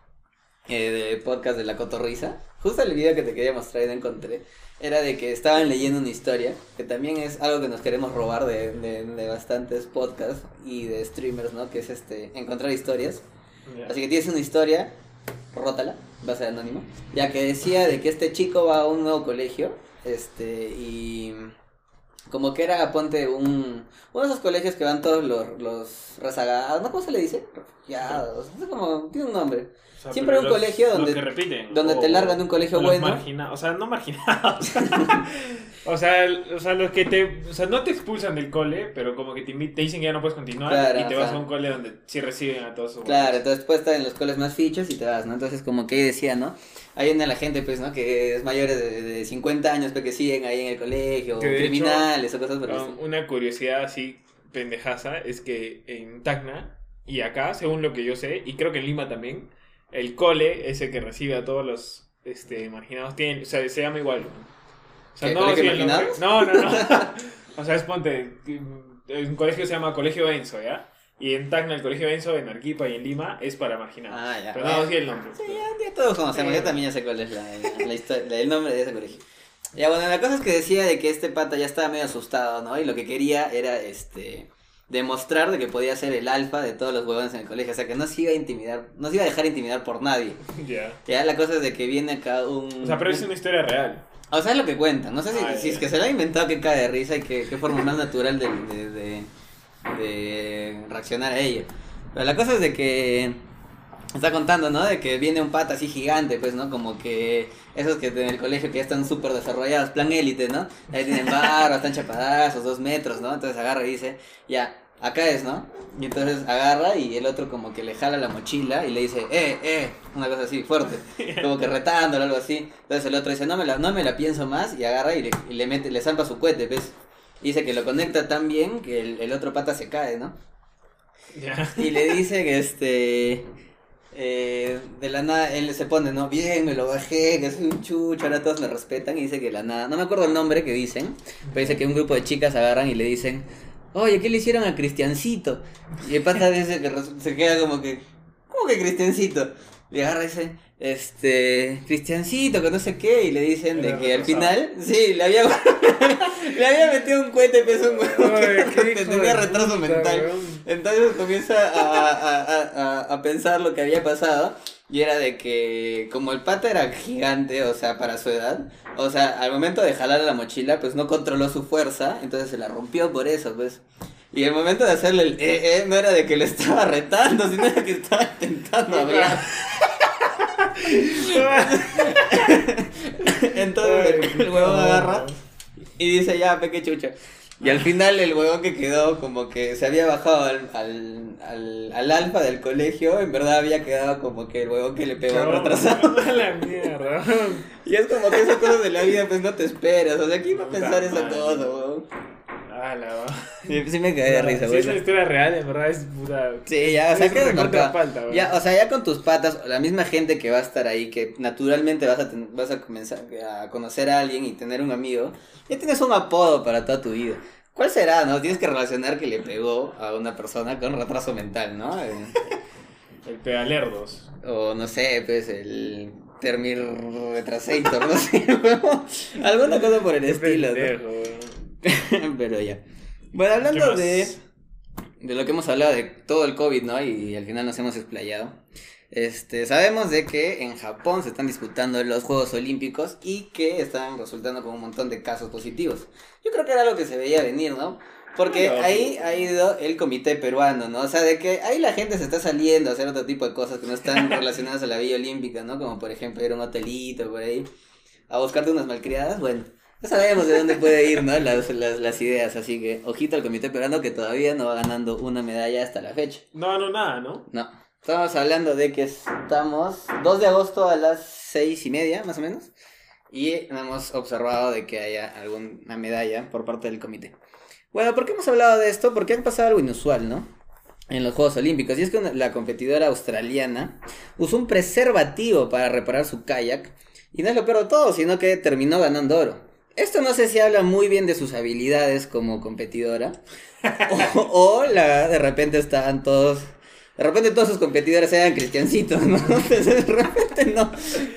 [SPEAKER 1] eh, de podcast de la cotorriza. Justo el video que te quería mostrar y no encontré. Era de que estaban leyendo una historia. Que también es algo que nos queremos robar de, de, de bastantes podcasts y de streamers, ¿no? Que es este. Encontrar historias. Así que tienes una historia, rótala, va a ser anónimo. Ya que decía de que este chico va a un nuevo colegio, este, y como que era, ponte, un, uno de esos colegios que van todos los, los rezagados, ¿no? ¿Cómo se le dice? Refugiados, no sé cómo, tiene un nombre.
[SPEAKER 2] O sea,
[SPEAKER 1] Siempre hay un
[SPEAKER 2] los-
[SPEAKER 1] colegio donde-
[SPEAKER 2] repiten,
[SPEAKER 1] donde te largan de un colegio
[SPEAKER 2] los
[SPEAKER 1] bueno.
[SPEAKER 2] margina- o sea, no marginados. (laughs) o, sea, el- o sea, los que te. O sea, no te expulsan del cole, pero como que te, te dicen que ya no puedes continuar
[SPEAKER 1] Claro,
[SPEAKER 2] y te vas a un cole donde sí reciben a todos sus
[SPEAKER 1] Claro, entonces puedes estar en los coles más fichos y te vas, ¿no? Entonces como que decía, ¿no? Hay una la gente, pues, ¿no? Que es mayores de, de 50 años, pero que siguen ahí en el colegio,
[SPEAKER 2] Que hecho,
[SPEAKER 1] criminales o cosas por el
[SPEAKER 2] Um, una curiosidad así pendejaza es que en Tacna y acá, según lo que yo sé, y creo que en Lima también, el cole, ese que recibe a todos los este, marginados, tiene, o sea, se llama igual. ¿no? O sea,
[SPEAKER 1] ¿Qué,
[SPEAKER 2] no, sí? No, no, no. (laughs) o sea, es ponte, un colegio se llama Colegio Enzo, ¿ya? Y en Tacna, el Colegio Enzo, en Arequipa y en Lima, es para marginados.
[SPEAKER 1] Ah, ya.
[SPEAKER 2] Pero no, sí el nombre.
[SPEAKER 1] Sí, ya, ya todos conocemos,
[SPEAKER 2] Sí.
[SPEAKER 1] yo también ya sé cuál es la, la, la historia, la- el nombre de ese colegio. Ya, bueno, la cosa es que decía de que este pata ya estaba medio asustado, ¿no? Y lo que quería era, este, demostrar de que podía ser el alfa de todos los huevones en el colegio, o sea, que no se iba a intimidar, no se iba a dejar intimidar por nadie. (laughs)
[SPEAKER 2] Ya.
[SPEAKER 1] Ya, la cosa es de que viene acá un...
[SPEAKER 2] O sea, pero es una historia real.
[SPEAKER 1] O sea, es lo que cuentan. No sé si,
[SPEAKER 2] Ah,
[SPEAKER 1] si es que se lo ha inventado que cae de risa y que qué forma más natural de, de, de, de reaccionar a ello. Pero la cosa es de que está contando, ¿no? De que viene un pata así gigante, pues, ¿no? Como que esos que en el colegio que ya están súper desarrollados, plan élite, ¿no? Ahí tienen (laughs) barro, están chapadazos, dos metros, ¿no? Entonces agarra y dice, ya, acá es, ¿no? Y entonces agarra y el otro como que le jala la mochila y le dice, eh, eh, una cosa así, fuerte, (laughs) como que retándolo, algo así. Entonces el otro dice, no me la, no me la pienso más y agarra y le, y le mete, le zampa su cohete, ¿ves? Dice que lo conecta tan bien que el, el otro pata se cae, ¿no?
[SPEAKER 2] Ya.
[SPEAKER 1] Y le dice que este. eh, de la nada él se pone, ¿no? Bien, me lo bajé, que soy un chucho, ahora todos me respetan. Y dice que de la nada. No me acuerdo el nombre que dicen. Pero dice que un grupo de chicas agarran y le dicen. Oye, ¿qué le hicieron a Cristiancito? Y el pata (laughs) dice que se queda como que. ¿Cómo que Cristiancito? Le agarra y dice. Este. Cristiancito, que no sé qué. Y le dicen de que al final. Sí, le había. (laughs) le había metido un cohete, pues un huevo. Que (laughs) tenía retraso
[SPEAKER 2] puta,
[SPEAKER 1] mental.
[SPEAKER 2] weón.
[SPEAKER 1] Entonces comienza a, a, a, a, a pensar lo que había pasado. Y era de que, como el pata era gigante, o sea, para su edad, o sea, al momento de jalar la mochila, pues no controló su fuerza, entonces se la rompió por eso, pues. Y el momento de hacerle el eh, eh, no era de que le estaba retando, sino de que estaba intentando (laughs) hablar. (laughs) Entonces el, el huevón agarra Y dice, ya, peque chucha. Y al final el huevón que quedó como que se había bajado al, al, al, al alfa del colegio, en verdad había quedado como que el huevón que le pegó
[SPEAKER 2] No,
[SPEAKER 1] retrasado. (laughs)
[SPEAKER 2] la mierda.
[SPEAKER 1] Y es como que esas cosas de la vida pues no te esperas. O sea, ¿quién va a pensar cosa,
[SPEAKER 2] madre.
[SPEAKER 1] huevón?
[SPEAKER 2] Ah, la.
[SPEAKER 1] Sí, sí me caí de risa,
[SPEAKER 2] es
[SPEAKER 1] güey.
[SPEAKER 2] una historia real, en verdad es puta.
[SPEAKER 1] Sí, ya, o sea,
[SPEAKER 2] es
[SPEAKER 1] que marcado.
[SPEAKER 2] falta, güey.
[SPEAKER 1] Ya, o sea, ya con tus patas, la misma gente que va a estar ahí, que naturalmente vas a, ten- vas a comenzar a conocer a alguien y tener un amigo, ya tienes un apodo para toda tu vida. ¿Cuál será, no? Tienes que relacionar que le pegó a una persona con retraso mental, ¿no? Eh, (laughs)
[SPEAKER 2] El pegalerdos.
[SPEAKER 1] o no sé, pues el termir retrasator, (laughs) no sé, alguna cosa por el
[SPEAKER 2] Qué
[SPEAKER 1] estilo, ¿no?
[SPEAKER 2] pendejo, güey. (laughs)
[SPEAKER 1] Pero ya. Bueno,
[SPEAKER 2] ¿Qué
[SPEAKER 1] hablando de, de lo que hemos hablado de todo el COVID, ¿no? Y, al final nos hemos explayado. Este, sabemos de que en Japón se están disputando los Juegos Olímpicos y que están resultando con un montón de casos positivos. Yo creo que era lo que se veía venir, ¿no? Porque ahí ha ido el comité peruano, ¿no? O sea, de que ahí la gente se está saliendo a hacer otro tipo de cosas que no están (laughs) relacionadas a la Villa Olímpica, ¿no? Como por ejemplo ir a un hotelito por ahí a buscarte unas malcriadas, bueno. Ya sabemos de dónde puede ir, ¿no? Las, las, las ideas, así que ojito al comité peruano que todavía no va ganando una medalla hasta la fecha.
[SPEAKER 2] No, no, nada, ¿no?
[SPEAKER 1] No, estamos hablando de que estamos 2 de agosto a las seis y media, más o menos, y no hemos observado de que haya alguna medalla por parte del comité. Bueno, ¿por qué hemos hablado de esto? Porque han pasado algo inusual, ¿no? En los Juegos Olímpicos, y es que la competidora australiana usó un preservativo para reparar su kayak, y no es lo peor de todo, sino que terminó ganando oro. Esto no sé si habla muy bien de sus habilidades como competidora, o, o la, de repente estaban todos de repente todos sus competidores eran cristiancitos, ¿no? (laughs) Entonces, de repente no,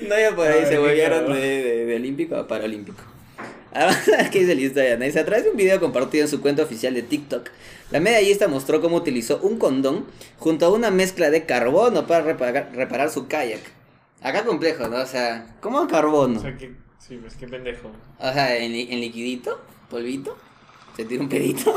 [SPEAKER 1] no ya por ahí
[SPEAKER 2] Ay,
[SPEAKER 1] se volvieron de, de, de olímpico a paralímpico. (laughs) Ahora, ¿qué dice la historia? ¿no? Dice, a través de un video compartido en su cuenta oficial de TikTok, la medallista mostró cómo utilizó un condón junto a una mezcla de carbono para reparar, reparar su kayak. Acá complejo, ¿no? O sea, ¿cómo carbono?
[SPEAKER 2] O sea, que. Sí, pues qué pendejo.
[SPEAKER 1] O sea, en, en liquidito, polvito, se tira un pedito.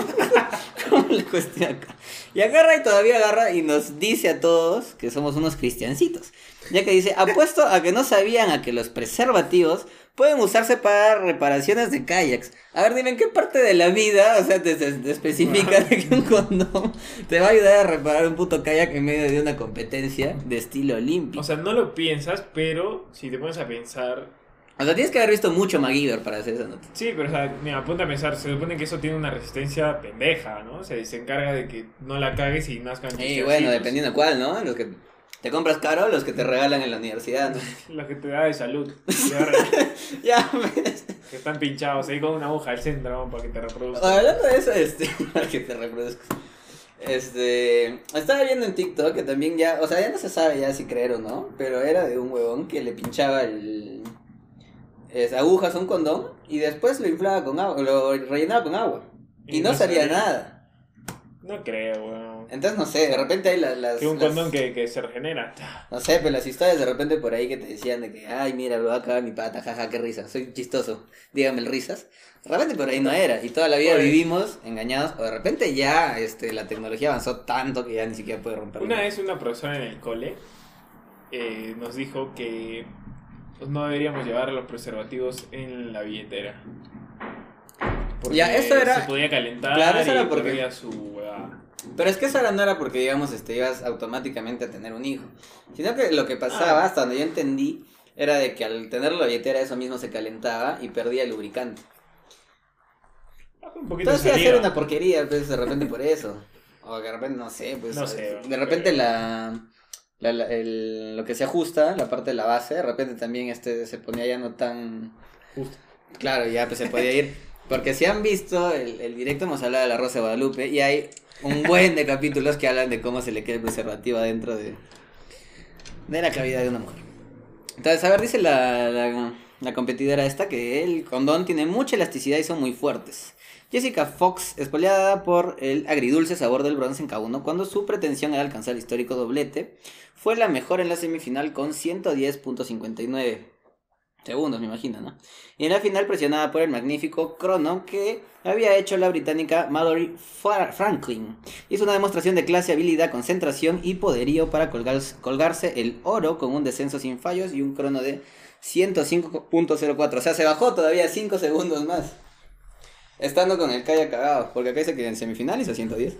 [SPEAKER 1] (laughs) ¿Cómo la cuestión acá? Y agarra y todavía agarra y nos dice a todos que somos unos cristiancitos. Ya que dice, apuesto a que no sabían a que los preservativos pueden usarse para reparaciones de kayaks. A ver, dime, ¿en qué parte de la vida, o sea, te, te- te especifica (laughs) de que un condón te va a ayudar a reparar un puto kayak en medio de una competencia de estilo olímpico?
[SPEAKER 2] O sea, no lo piensas, pero si te pones a pensar.
[SPEAKER 1] O sea, tienes que haber visto mucho MacGyver para hacer esa nota.
[SPEAKER 2] Sí, pero o sea, mira, ponte a pensar, se supone que eso tiene una resistencia pendeja, ¿no? O sea, se encarga de que no la cagues y nazcan
[SPEAKER 1] Y bueno, dependiendo de cuál, ¿no? Los que te compras caro, los que te regalan en la universidad, ¿no? (laughs)
[SPEAKER 2] Lo que te da de salud. (laughs) (laughs)
[SPEAKER 1] Ya, pues.
[SPEAKER 2] que están pinchados ahí con una aguja al centro ¿no? para que te reproduzcas.
[SPEAKER 1] Hablando de eso, este, para que te reproduzcas. Este, estaba viendo en TikTok que también ya, o sea, ya no se sabe ya si creer o no, pero era de un huevón que le pinchaba el es, agujas a un condón y después lo inflaba con agua, lo rellenaba con agua y,
[SPEAKER 2] Y
[SPEAKER 1] no
[SPEAKER 2] no
[SPEAKER 1] salía nada.
[SPEAKER 2] No creo, weón.
[SPEAKER 1] Entonces no sé, de repente hay la- las
[SPEAKER 2] Que un
[SPEAKER 1] las-
[SPEAKER 2] condón que, que se regenera.
[SPEAKER 1] No sé, pero las historias de repente por ahí que te decían de que, ay, mira, bro, acá mi pata, jaja, qué risa, soy chistoso, dígame el risas. De repente por ahí no era, y toda la vida
[SPEAKER 2] Pues-
[SPEAKER 1] vivimos engañados, o de repente ya este, la tecnología avanzó tanto que ya ni siquiera puede romper.
[SPEAKER 2] Una vez una profesora en el cole eh, nos dijo que no deberíamos llevar los preservativos en la billetera. Porque
[SPEAKER 1] Ya, eso era-
[SPEAKER 2] Se podía calentar
[SPEAKER 1] Claro, eso era porque-
[SPEAKER 2] su.
[SPEAKER 1] Pero es que eso ahora no era porque, digamos, este, ibas automáticamente a tener un hijo, sino que lo que pasaba,
[SPEAKER 2] Ah.
[SPEAKER 1] hasta donde yo entendí, era de que al tener la billetera eso mismo se calentaba y perdía el lubricante.
[SPEAKER 2] Un poquito
[SPEAKER 1] Entonces iba a ser una porquería, pues, de repente por eso. O de repente, no sé, pues.
[SPEAKER 2] No sé,
[SPEAKER 1] de repente
[SPEAKER 2] pero-
[SPEAKER 1] la, la- la- el- lo que se ajusta, la parte de la base, de repente también este se ponía ya no tan.
[SPEAKER 2] Justo.
[SPEAKER 1] Claro, ya pues se podía ir. Porque si han visto el, el directo, hemos hablado de la Rosa de Guadalupe y hay un buen de capítulos que hablan de cómo se le queda el preservativo adentro de, de la cavidad de una mujer. Entonces, a ver, dice la, la, la competidora esta que el condón tiene mucha elasticidad y son muy fuertes. Jessica Fox, espoleada por el agridulce sabor del bronce en K1 cuando su pretensión era alcanzar el histórico doblete, fue la mejor en la semifinal con 110.59 segundos, me imagino, ¿no? Y en la final presionada por el magnífico crono que había hecho la británica Mallory Fra- Franklin. Hizo una demostración de clase, habilidad, concentración y poderío para colgar- colgarse el oro con un descenso sin fallos y un crono de 105.04. O sea, se bajó todavía 5 segundos más. Estando con el Kaya cagado, porque acá dice que en semifinales a 110.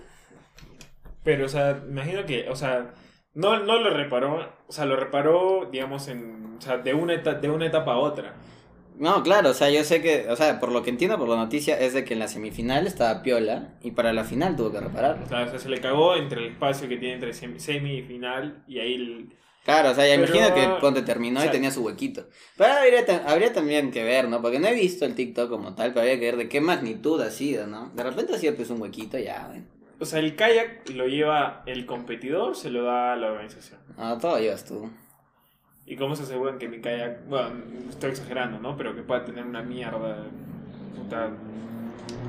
[SPEAKER 2] Pero, o sea, imagino que, o sea, no, no lo reparó, o sea, lo reparó, digamos, en, o sea, de una, eta- de una etapa a otra.
[SPEAKER 1] No, claro, o sea, yo sé que, o sea, por lo que entiendo por la noticia es de que en la semifinal estaba piola y para la final tuvo que repararlo.
[SPEAKER 2] O sea, o sea, se le cagó entre el espacio que tiene entre semi, semi y final y ahí el...
[SPEAKER 1] Claro, o sea, ya
[SPEAKER 2] Pero-
[SPEAKER 1] imagino que ponte terminó
[SPEAKER 2] o sea-
[SPEAKER 1] y tenía su huequito. Pero habría, habría también que ver, ¿no? Porque no he visto el TikTok como tal, pero habría que ver de qué magnitud ha sido, ¿no? De repente ha sido pues un huequito ya, bueno.
[SPEAKER 2] O sea, el kayak lo lleva el competidor, se lo da a la organización.
[SPEAKER 1] No, todo llevas tú.
[SPEAKER 2] ¿Y cómo se aseguran que mi kayak, bueno, estoy exagerando, ¿no? Pero que pueda tener una mierda, puta,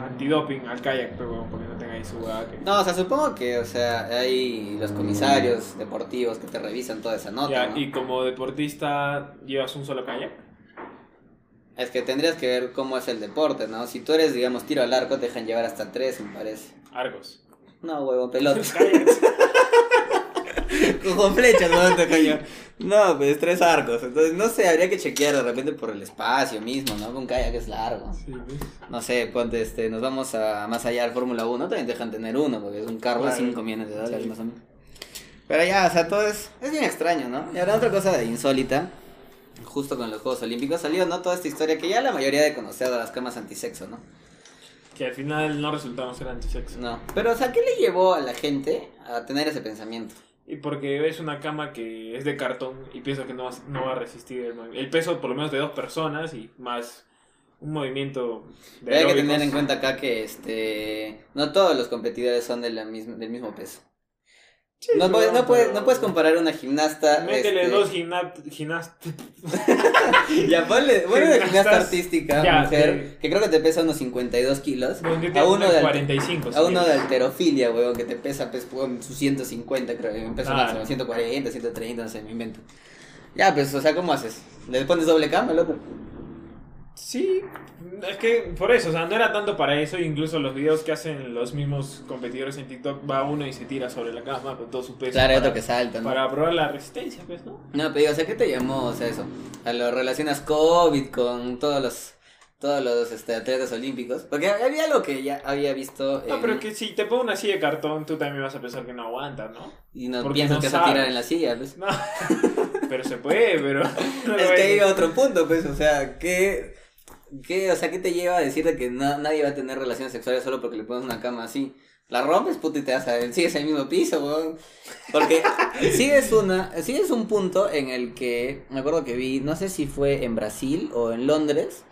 [SPEAKER 2] antidoping al kayak, pero bueno, porque no tenga ahí su hueá que...
[SPEAKER 1] No, o sea, supongo que, o sea, hay los comisarios deportivos que te revisan toda esa nota,
[SPEAKER 2] Ya,
[SPEAKER 1] ¿no?
[SPEAKER 2] y como deportista, ¿llevas un solo kayak?
[SPEAKER 1] Es que tendrías que ver cómo es el deporte, ¿no? Si tú eres, digamos, tiro al arco, te dejan llevar hasta tres, me parece.
[SPEAKER 2] Argos.
[SPEAKER 1] No, huevo, pelota. (laughs) (laughs) Con flechas, no te coño. No, pues tres arcos. Entonces, no sé, habría que chequear de repente por el espacio mismo, ¿no? Con kayak es largo. No sé, ponte, este, nos vamos a más allá del Fórmula 1, también dejan tener uno, porque es un carro de
[SPEAKER 2] Claro.
[SPEAKER 1] 5 millones de dólares
[SPEAKER 2] Sí.
[SPEAKER 1] más o menos. Pero ya, o sea, todo es, es bien extraño, ¿no? Y ahora otra cosa insólita, justo con los Juegos Olímpicos, salió, ¿no? Toda esta historia que ya la mayoría de conocer de las camas antisexo, ¿no?
[SPEAKER 2] Que al final no resultaron ser antisexo.
[SPEAKER 1] No. Pero, o sea, ¿qué le llevó a la gente a tener ese pensamiento?
[SPEAKER 2] Y porque ves una cama que es de cartón y pienso que no va, no va a resistir el, el peso por lo menos de dos personas y más un movimiento de
[SPEAKER 1] Hay que tener en cuenta acá que este no todos los competidores son de la misma, del mismo peso.
[SPEAKER 2] Sí,
[SPEAKER 1] no, puedes, no, puedes, no puedes comparar una gimnasta.
[SPEAKER 2] Métele
[SPEAKER 1] este,
[SPEAKER 2] dos gimnastas. gimnastas (laughs)
[SPEAKER 1] Ya, ponle, ponle una gimnasta artística,
[SPEAKER 2] ya,
[SPEAKER 1] mujer, que creo que te pesa unos 52 kilos. A uno, de, alte-
[SPEAKER 2] 45.
[SPEAKER 1] a uno de alterofilia, weón, que te pesa pues, sus 150, creo, en peso
[SPEAKER 2] Claro.
[SPEAKER 1] máximo, 140, 130, no sé, me invento. Ya, pues, o sea, ¿cómo haces? ¿Le pones doble cama al otro?
[SPEAKER 2] Sí, es que por eso, o sea, no era tanto para eso, incluso los videos que hacen los mismos competidores en TikTok, va uno y se tira sobre la cama con todo su peso.
[SPEAKER 1] Claro,
[SPEAKER 2] para,
[SPEAKER 1] otro que salta, ¿no?
[SPEAKER 2] Para probar la resistencia, pues, ¿no?
[SPEAKER 1] No, pero o sea, ¿qué te llamó, o sea, eso? A lo relacionas COVID con todos los todos los este, atletas olímpicos, porque había algo que ya había visto
[SPEAKER 2] No, pero que si te pongo una silla de cartón, tú también vas a pensar que no aguanta, ¿no?
[SPEAKER 1] y no
[SPEAKER 2] porque
[SPEAKER 1] piensas
[SPEAKER 2] no
[SPEAKER 1] que se
[SPEAKER 2] sabes.
[SPEAKER 1] tirar en la silla, pues.
[SPEAKER 2] No, (laughs) pero se puede, pero... (laughs) no
[SPEAKER 1] es que hay otro punto, pues, o sea, ¿qué, qué, o sea, ¿qué te lleva a decir de que na- nadie va a tener relaciones sexuales solo porque le pones una cama así? La rompes, puto, y te vas a... Sigues en el mismo piso, weón. Porque sí es una... Sí es un punto en el que... Me acuerdo que vi... No sé si fue en Brasil o en Londres.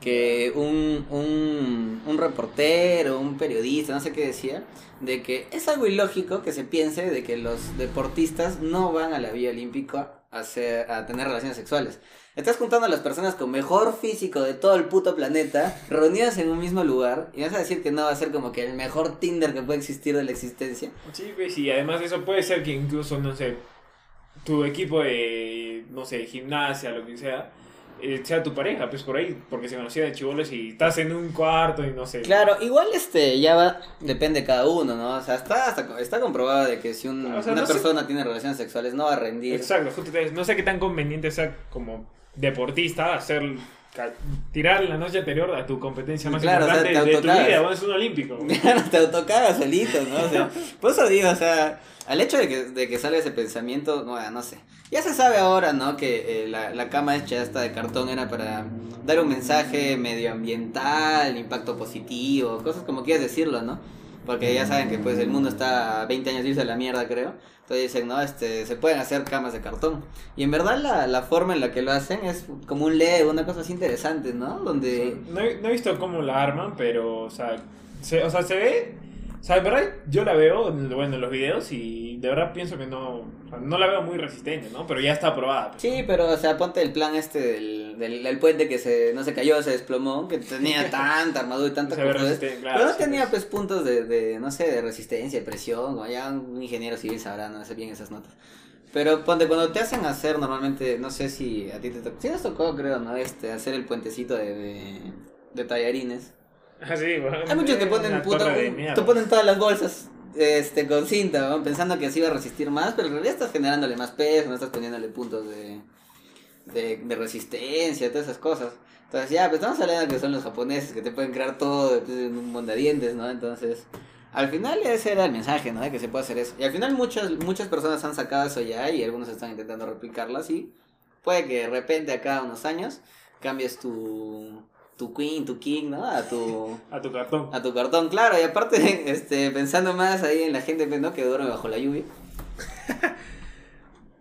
[SPEAKER 1] Que un, un, un reportero, un periodista, no sé qué decía, de que es algo ilógico que se piense de que los deportistas no van a la vía olímpica a, a tener relaciones sexuales. Estás juntando a las personas con mejor físico de todo el puto planeta, reunidas en un mismo lugar, y vas a decir que no va a ser como que el mejor Tinder que puede existir de la existencia.
[SPEAKER 2] Sí, pues, y además de eso puede ser que incluso, no sé, tu equipo de, no sé, gimnasia, lo que sea, eh, sea tu pareja, pues por ahí, porque se conocía de chibolos y estás en un cuarto y no sé.
[SPEAKER 1] Claro, igual este ya va, depende de cada uno, ¿no? O sea, está, hasta- está comprobado de que si un-
[SPEAKER 2] O sea,
[SPEAKER 1] una
[SPEAKER 2] no sé-
[SPEAKER 1] persona tiene relaciones sexuales no va a rendir.
[SPEAKER 2] Exacto, justo te- no sé qué tan conveniente sea como deportista hacer tirar la noche anterior a tu competencia más
[SPEAKER 1] Claro, o sea,
[SPEAKER 2] importante
[SPEAKER 1] te
[SPEAKER 2] de tu vida, bueno, es un olímpico. (laughs)
[SPEAKER 1] Claro, te autocagas solito, ¿no? O sea, por eso digo, o sea, al hecho de que, de que salga ese pensamiento, no, no sé. Ya se sabe ahora, ¿no? Que eh, la, la cama hecha esta de cartón era para dar un mensaje medioambiental, impacto positivo, cosas como quieras decirlo, ¿no? Porque ya saben que pues el mundo está a 20 años de irse a la mierda, creo. Entonces dicen, no, este, se pueden hacer camas de cartón. Y en verdad la, la forma en la que lo hacen es como un Lego, una cosa así interesante, ¿no? Donde...
[SPEAKER 2] No, he- no he visto cómo la arman, pero, o sea, se, o sea, se ve. O sea, en verdad, yo la veo, bueno, en los videos y de verdad pienso que no. o sea, no la veo muy resistente, ¿no? Pero ya está aprobada. pues.
[SPEAKER 1] Sí, pero, o sea, ponte el plan este del, del, del puente que se, no se cayó, se desplomó, que tenía (laughs) tanta armadura y tanta
[SPEAKER 2] resistente, claro,
[SPEAKER 1] pero no
[SPEAKER 2] sí,
[SPEAKER 1] tenía,
[SPEAKER 2] pues.
[SPEAKER 1] pues, puntos de, de, no sé, de resistencia, de presión, o ya un ingeniero civil sabrá, no sé bien esas notas. Pero ponte, cuando te hacen hacer normalmente, no sé si a ti te tocó, sí nos tocó, creo, ¿no? Este, hacer el puentecito de, de, de tallarines.
[SPEAKER 2] Ah, sí, bueno,
[SPEAKER 1] Hay muchos que ponen
[SPEAKER 2] mierda.
[SPEAKER 1] te ponen todas las bolsas este con cinta, ¿no? pensando que así va a resistir más, pero en realidad estás generándole más peso, no estás poniéndole puntos de de, de resistencia, todas esas cosas. Entonces ya, pues estamos hablando de que son los japoneses que te pueden crear todo pues, en un mondadientes, ¿no? Entonces, al final ese era el mensaje, ¿no? De que se puede hacer eso. Y al final muchas, muchas personas han sacado eso ya y algunos están intentando replicarlo así. Puede que de repente a cada unos años cambies tu, tu queen, tu king, ¿no? A tu, (laughs)
[SPEAKER 2] A tu cartón.
[SPEAKER 1] a tu cartón, claro. Y aparte, (laughs) este, pensando más ahí en la gente, pues, ¿no? Que duerme bajo la lluvia. (laughs)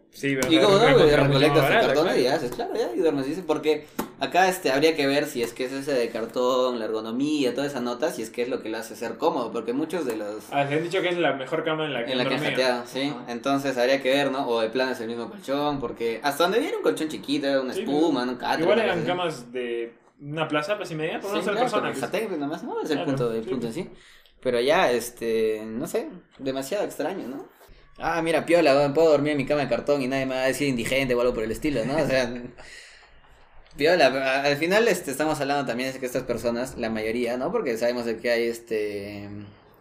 [SPEAKER 2] Sí, pero
[SPEAKER 1] Y como no,
[SPEAKER 2] recolectas más
[SPEAKER 1] recolectas
[SPEAKER 2] barata,
[SPEAKER 1] cartón
[SPEAKER 2] claro.
[SPEAKER 1] y haces, claro, ya, y duermes. Dice, porque acá este, habría que ver si es que es ese de cartón, la ergonomía, toda esa nota, si es que es lo que lo hace ser cómodo, porque muchos de los...
[SPEAKER 2] Ah, te han dicho que es la mejor cama en la que
[SPEAKER 1] En la que jateado, sí.
[SPEAKER 2] Ajá.
[SPEAKER 1] Entonces habría que ver, ¿no? O de plano es el mismo colchón, porque hasta donde viene un colchón chiquito, una
[SPEAKER 2] Sí,
[SPEAKER 1] espuma, un catre.
[SPEAKER 2] Igual eran camas de una plaza, pues y media, por
[SPEAKER 1] Sí,
[SPEAKER 2] una sola
[SPEAKER 1] claro,
[SPEAKER 2] persona. pues.
[SPEAKER 1] Nomás, no, es el
[SPEAKER 2] Claro,
[SPEAKER 1] punto, el
[SPEAKER 2] sí.
[SPEAKER 1] punto en sí. Pero ya, este, no sé, demasiado extraño, ¿no? Ah, mira, piola, puedo dormir en mi cama de cartón y nadie me va a decir indigente o algo por el estilo, ¿no? O sea, (laughs) piola, al final este, estamos hablando también de que estas personas, la mayoría, ¿no? Porque sabemos de que hay este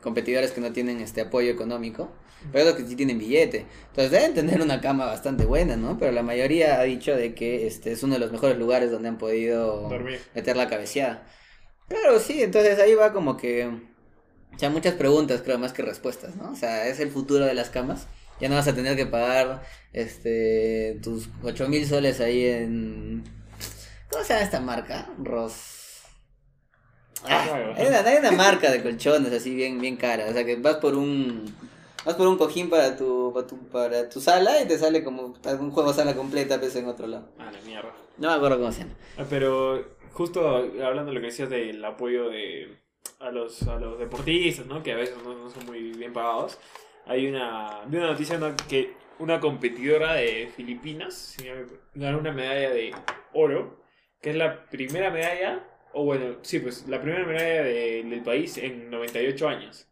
[SPEAKER 1] competidores que no tienen este apoyo económico, pero otros que sí tienen billete. Entonces deben tener una cama bastante buena, ¿no? Pero la mayoría ha dicho de que este es uno de los mejores lugares donde han podido
[SPEAKER 2] Dormir.
[SPEAKER 1] meter la cabeceada. Claro, sí, entonces ahí va como que... O sea, muchas preguntas, creo, más que respuestas, ¿no? O sea, es el futuro de las camas. Ya no vas a tener que pagar este tus ocho mil soles ahí en... ¿Cómo se llama esta marca? Ros... Hay, una, hay una marca de colchones así bien, bien cara. O sea, que vas por un... Vas por un cojín para tu, para tu, para tu sala y te sale como un juego sala completa, pues en otro lado.
[SPEAKER 2] Ah, la mierda.
[SPEAKER 1] No me acuerdo cómo se llama.
[SPEAKER 2] Ah, Pero justo hablando de lo que decías del apoyo de a los, a los deportistas, ¿no? Que a veces no, no son muy bien pagados. Hay una, vi una noticia ¿no? que una competidora de Filipinas ganó una medalla de oro, que es la primera medalla, o bueno, sí, pues la primera medalla de- del país en 98 años.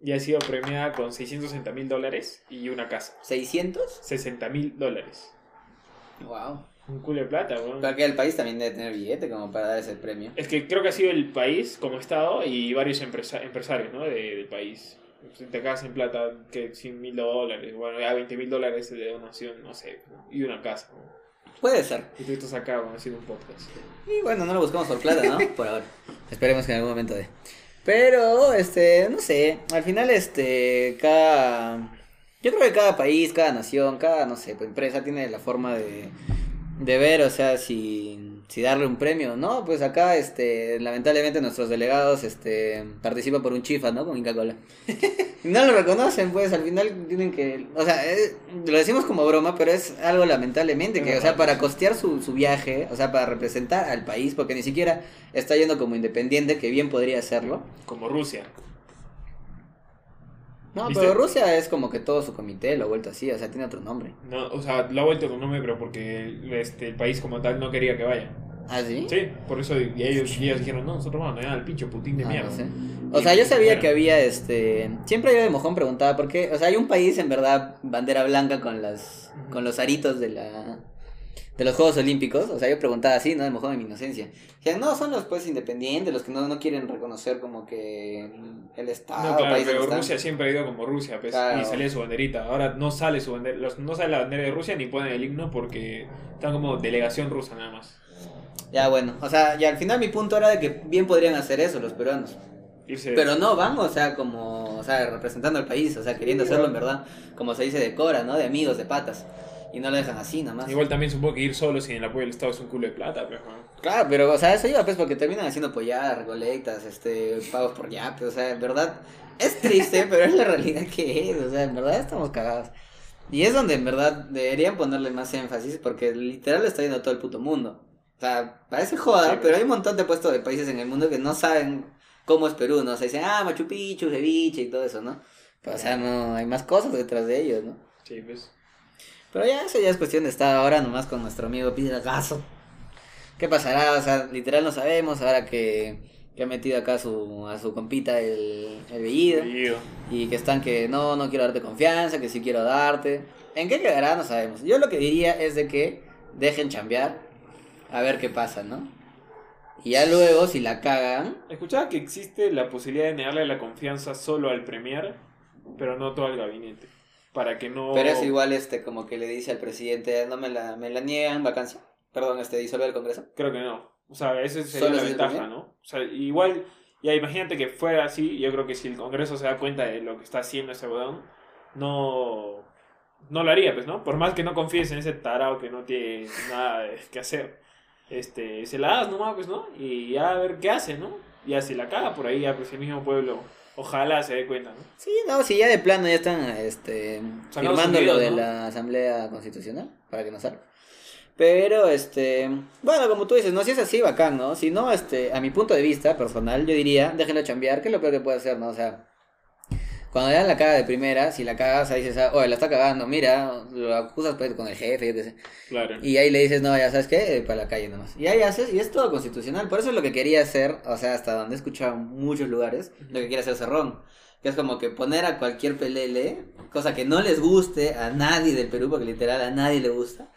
[SPEAKER 2] Y ha sido premiada con 660 mil dólares y una casa.
[SPEAKER 1] ¿600?
[SPEAKER 2] 60 mil dólares.
[SPEAKER 1] Wow.
[SPEAKER 2] Un culo de plata, weón.
[SPEAKER 1] Pero que el país también debe tener billete como para dar ese premio.
[SPEAKER 2] Es que creo que ha sido el país como Estado y varios empresa- empresarios ¿no? de- del país. Te cagas en plata, que 100 mil dólares, bueno, ya 20 mil dólares de donación, no sé, y una casa. ¿no?
[SPEAKER 1] Puede ser.
[SPEAKER 2] Y tú estás acá bueno, haciendo un podcast.
[SPEAKER 1] Y bueno, no lo buscamos por plata, ¿no? Por ahora. Esperemos que en algún momento de. Pero, este, no sé. Al final, este, cada. Yo creo que cada país, cada nación, cada, no sé, empresa tiene la forma de, de ver, o sea, si, si darle un premio, ¿no? Pues acá, este, lamentablemente nuestros delegados, este, participan por un chifa, ¿no? Con Inca Cola. (laughs) No lo reconocen, pues al final tienen que, o sea, lo decimos como broma, pero es algo lamentablemente que, o sea, para costear su, su viaje, o sea, para representar al país, porque ni siquiera está yendo como independiente, que bien podría hacerlo.
[SPEAKER 2] Como Rusia.
[SPEAKER 1] No,
[SPEAKER 2] ¿Viste?
[SPEAKER 1] pero Rusia es como que todo su comité lo ha vuelto así, o sea, tiene otro nombre.
[SPEAKER 2] No, o sea, lo ha vuelto con nombre, pero porque este, el país como tal no quería que vaya.
[SPEAKER 1] ¿Ah, sí?
[SPEAKER 2] Sí, por eso y ellos, y ellos dijeron, no, nosotros vamos a ganar al pincho Putin de
[SPEAKER 1] Ah,
[SPEAKER 2] mierda.
[SPEAKER 1] no sé. O sea, yo sabía que había este. Siempre yo de mojón preguntaba por qué. O sea, hay un país en verdad, bandera blanca con las. con los aritos de la. de los Juegos Olímpicos. O sea, yo preguntaba así, ¿no? De mojón de mi inocencia. Decían, no, son los pues independientes, los que no, no quieren reconocer como que el, Estado,
[SPEAKER 2] No, claro,
[SPEAKER 1] país
[SPEAKER 2] pero
[SPEAKER 1] están.
[SPEAKER 2] Rusia siempre ha ido como Rusia, pues,
[SPEAKER 1] Claro.
[SPEAKER 2] y salía su banderita. Ahora no sale su bandera, los- no sale la bandera de Rusia ni ponen el himno porque están como delegación rusa nada más.
[SPEAKER 1] Ya, bueno. O sea, y al final mi punto era de que bien podrían hacer eso los peruanos.
[SPEAKER 2] Irse
[SPEAKER 1] Pero no van, o sea, como, o sea, representando al país, o sea, queriendo hacerlo en verdad, como se dice de Cora, ¿no? De amigos, de patas. Y no lo dejan así nomás.
[SPEAKER 2] Igual también supongo que ir solo sin el apoyo del Estado es un culo de plata, pero ¿no?
[SPEAKER 1] Claro, pero, o sea, eso iba, pues, porque terminan haciendo polladas, recolectas, este, pagos por yape, o sea, en verdad, es triste, (laughs) pero es la realidad que es, o sea, en verdad estamos cagados. Y es donde, en verdad, deberían ponerle más énfasis, porque literal lo está yendo todo el puto mundo. O sea, parece joda,
[SPEAKER 2] Sí,
[SPEAKER 1] pero hay un montón de puestos de países en el mundo que no saben cómo es Perú, ¿no? O sea, dicen, ah, Machu Picchu, ceviche y todo eso, ¿no? Pero, o sea, no, hay más cosas detrás de ellos, ¿no?
[SPEAKER 2] Sí, pues.
[SPEAKER 1] Pero ya eso ya es cuestión de estar ahora nomás con nuestro amigo Gaso. ¿Qué pasará? O sea, literal no sabemos ahora que, que ha metido acá a su, a su compita el, el Bellido.
[SPEAKER 2] Bellido.
[SPEAKER 1] Y que están que no, no quiero darte confianza, que sí quiero darte. ¿En qué quedará? No sabemos. Yo lo que diría es de que dejen chambear a ver qué pasa, ¿no? Y ya luego, si la cagan,
[SPEAKER 2] Escuchaba que existe la posibilidad de negarle la confianza solo al Premier, pero no todo al gabinete. Para que no.
[SPEAKER 1] pero es igual este como que le dice al presidente, no me la, me la niegan, vacancia. Perdón, este, disolver el Congreso.
[SPEAKER 2] Creo que no. O sea, esa sería
[SPEAKER 1] ¿Solo
[SPEAKER 2] la ventaja? ¿no? O sea, igual, ya imagínate que fuera así, yo creo que si el Congreso se da cuenta de lo que está haciendo ese weón, no, no lo haría, pues, ¿no? Por más que no confíes en ese tarao que no tiene nada que hacer, este, se la das nomás, pues, ¿no? Y ya a ver qué hace, ¿no? Ya si la caga por ahí, ya pues el mismo pueblo, ojalá se dé cuenta, ¿no?
[SPEAKER 1] Sí, no, si ya de plano ya están este,
[SPEAKER 2] Sacando
[SPEAKER 1] firmando lo de
[SPEAKER 2] ¿no?
[SPEAKER 1] la Asamblea Constitucional para que no salga. Pero, este, bueno, como tú dices, no, si es así, bacán, ¿no? Si no, este, a mi punto de vista personal, yo diría, déjenlo chambear, que es lo peor que puede hacer, ¿no? O sea, cuando le dan la caga de primera, si la cagas, ahí dices, ah, oye, la está cagando, mira, lo acusas pues, con el jefe, yo qué sé.
[SPEAKER 2] Claro.
[SPEAKER 1] Y ahí le dices, no, ya sabes qué, Eh, para la calle nomás. Y ahí haces, y es todo constitucional. Por eso es lo que quería hacer, o sea, hasta donde he escuchado muchos lugares, lo que quiere hacer Cerrón. Que es como que poner a cualquier pelele, cosa que no les guste a nadie del Perú, porque literal a nadie le gusta.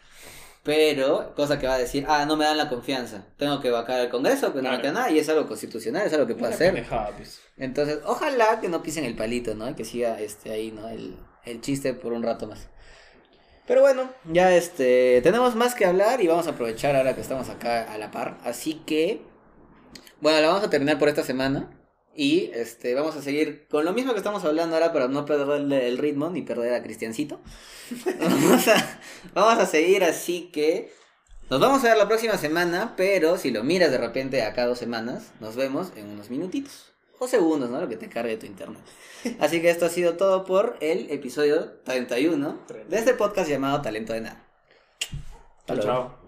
[SPEAKER 1] Pero, cosa que va a decir, ah, no me dan la confianza. Tengo que vacar al Congreso, que no me nada. Y es algo constitucional, es algo que puede hacer.
[SPEAKER 2] pues.
[SPEAKER 1] Entonces, ojalá que no pisen el palito, ¿no? Que siga este ahí, ¿no? El, el chiste por un rato más. Pero bueno, ya este tenemos más que hablar y vamos a aprovechar ahora que estamos acá a la par. Así que, bueno, la vamos a terminar por esta semana. Y este vamos a seguir con lo mismo que estamos hablando ahora para no perderle el ritmo ni perder a Cristiancito. (laughs) vamos, a, vamos a seguir así que nos vamos a ver la próxima semana, pero si lo miras de repente acá dos semanas, nos vemos en unos minutitos o segundos, ¿no? Lo que te cargue tu internet. Así que esto ha sido todo por el episodio 31 de este podcast llamado Talento de Nada. Hasta
[SPEAKER 2] chao.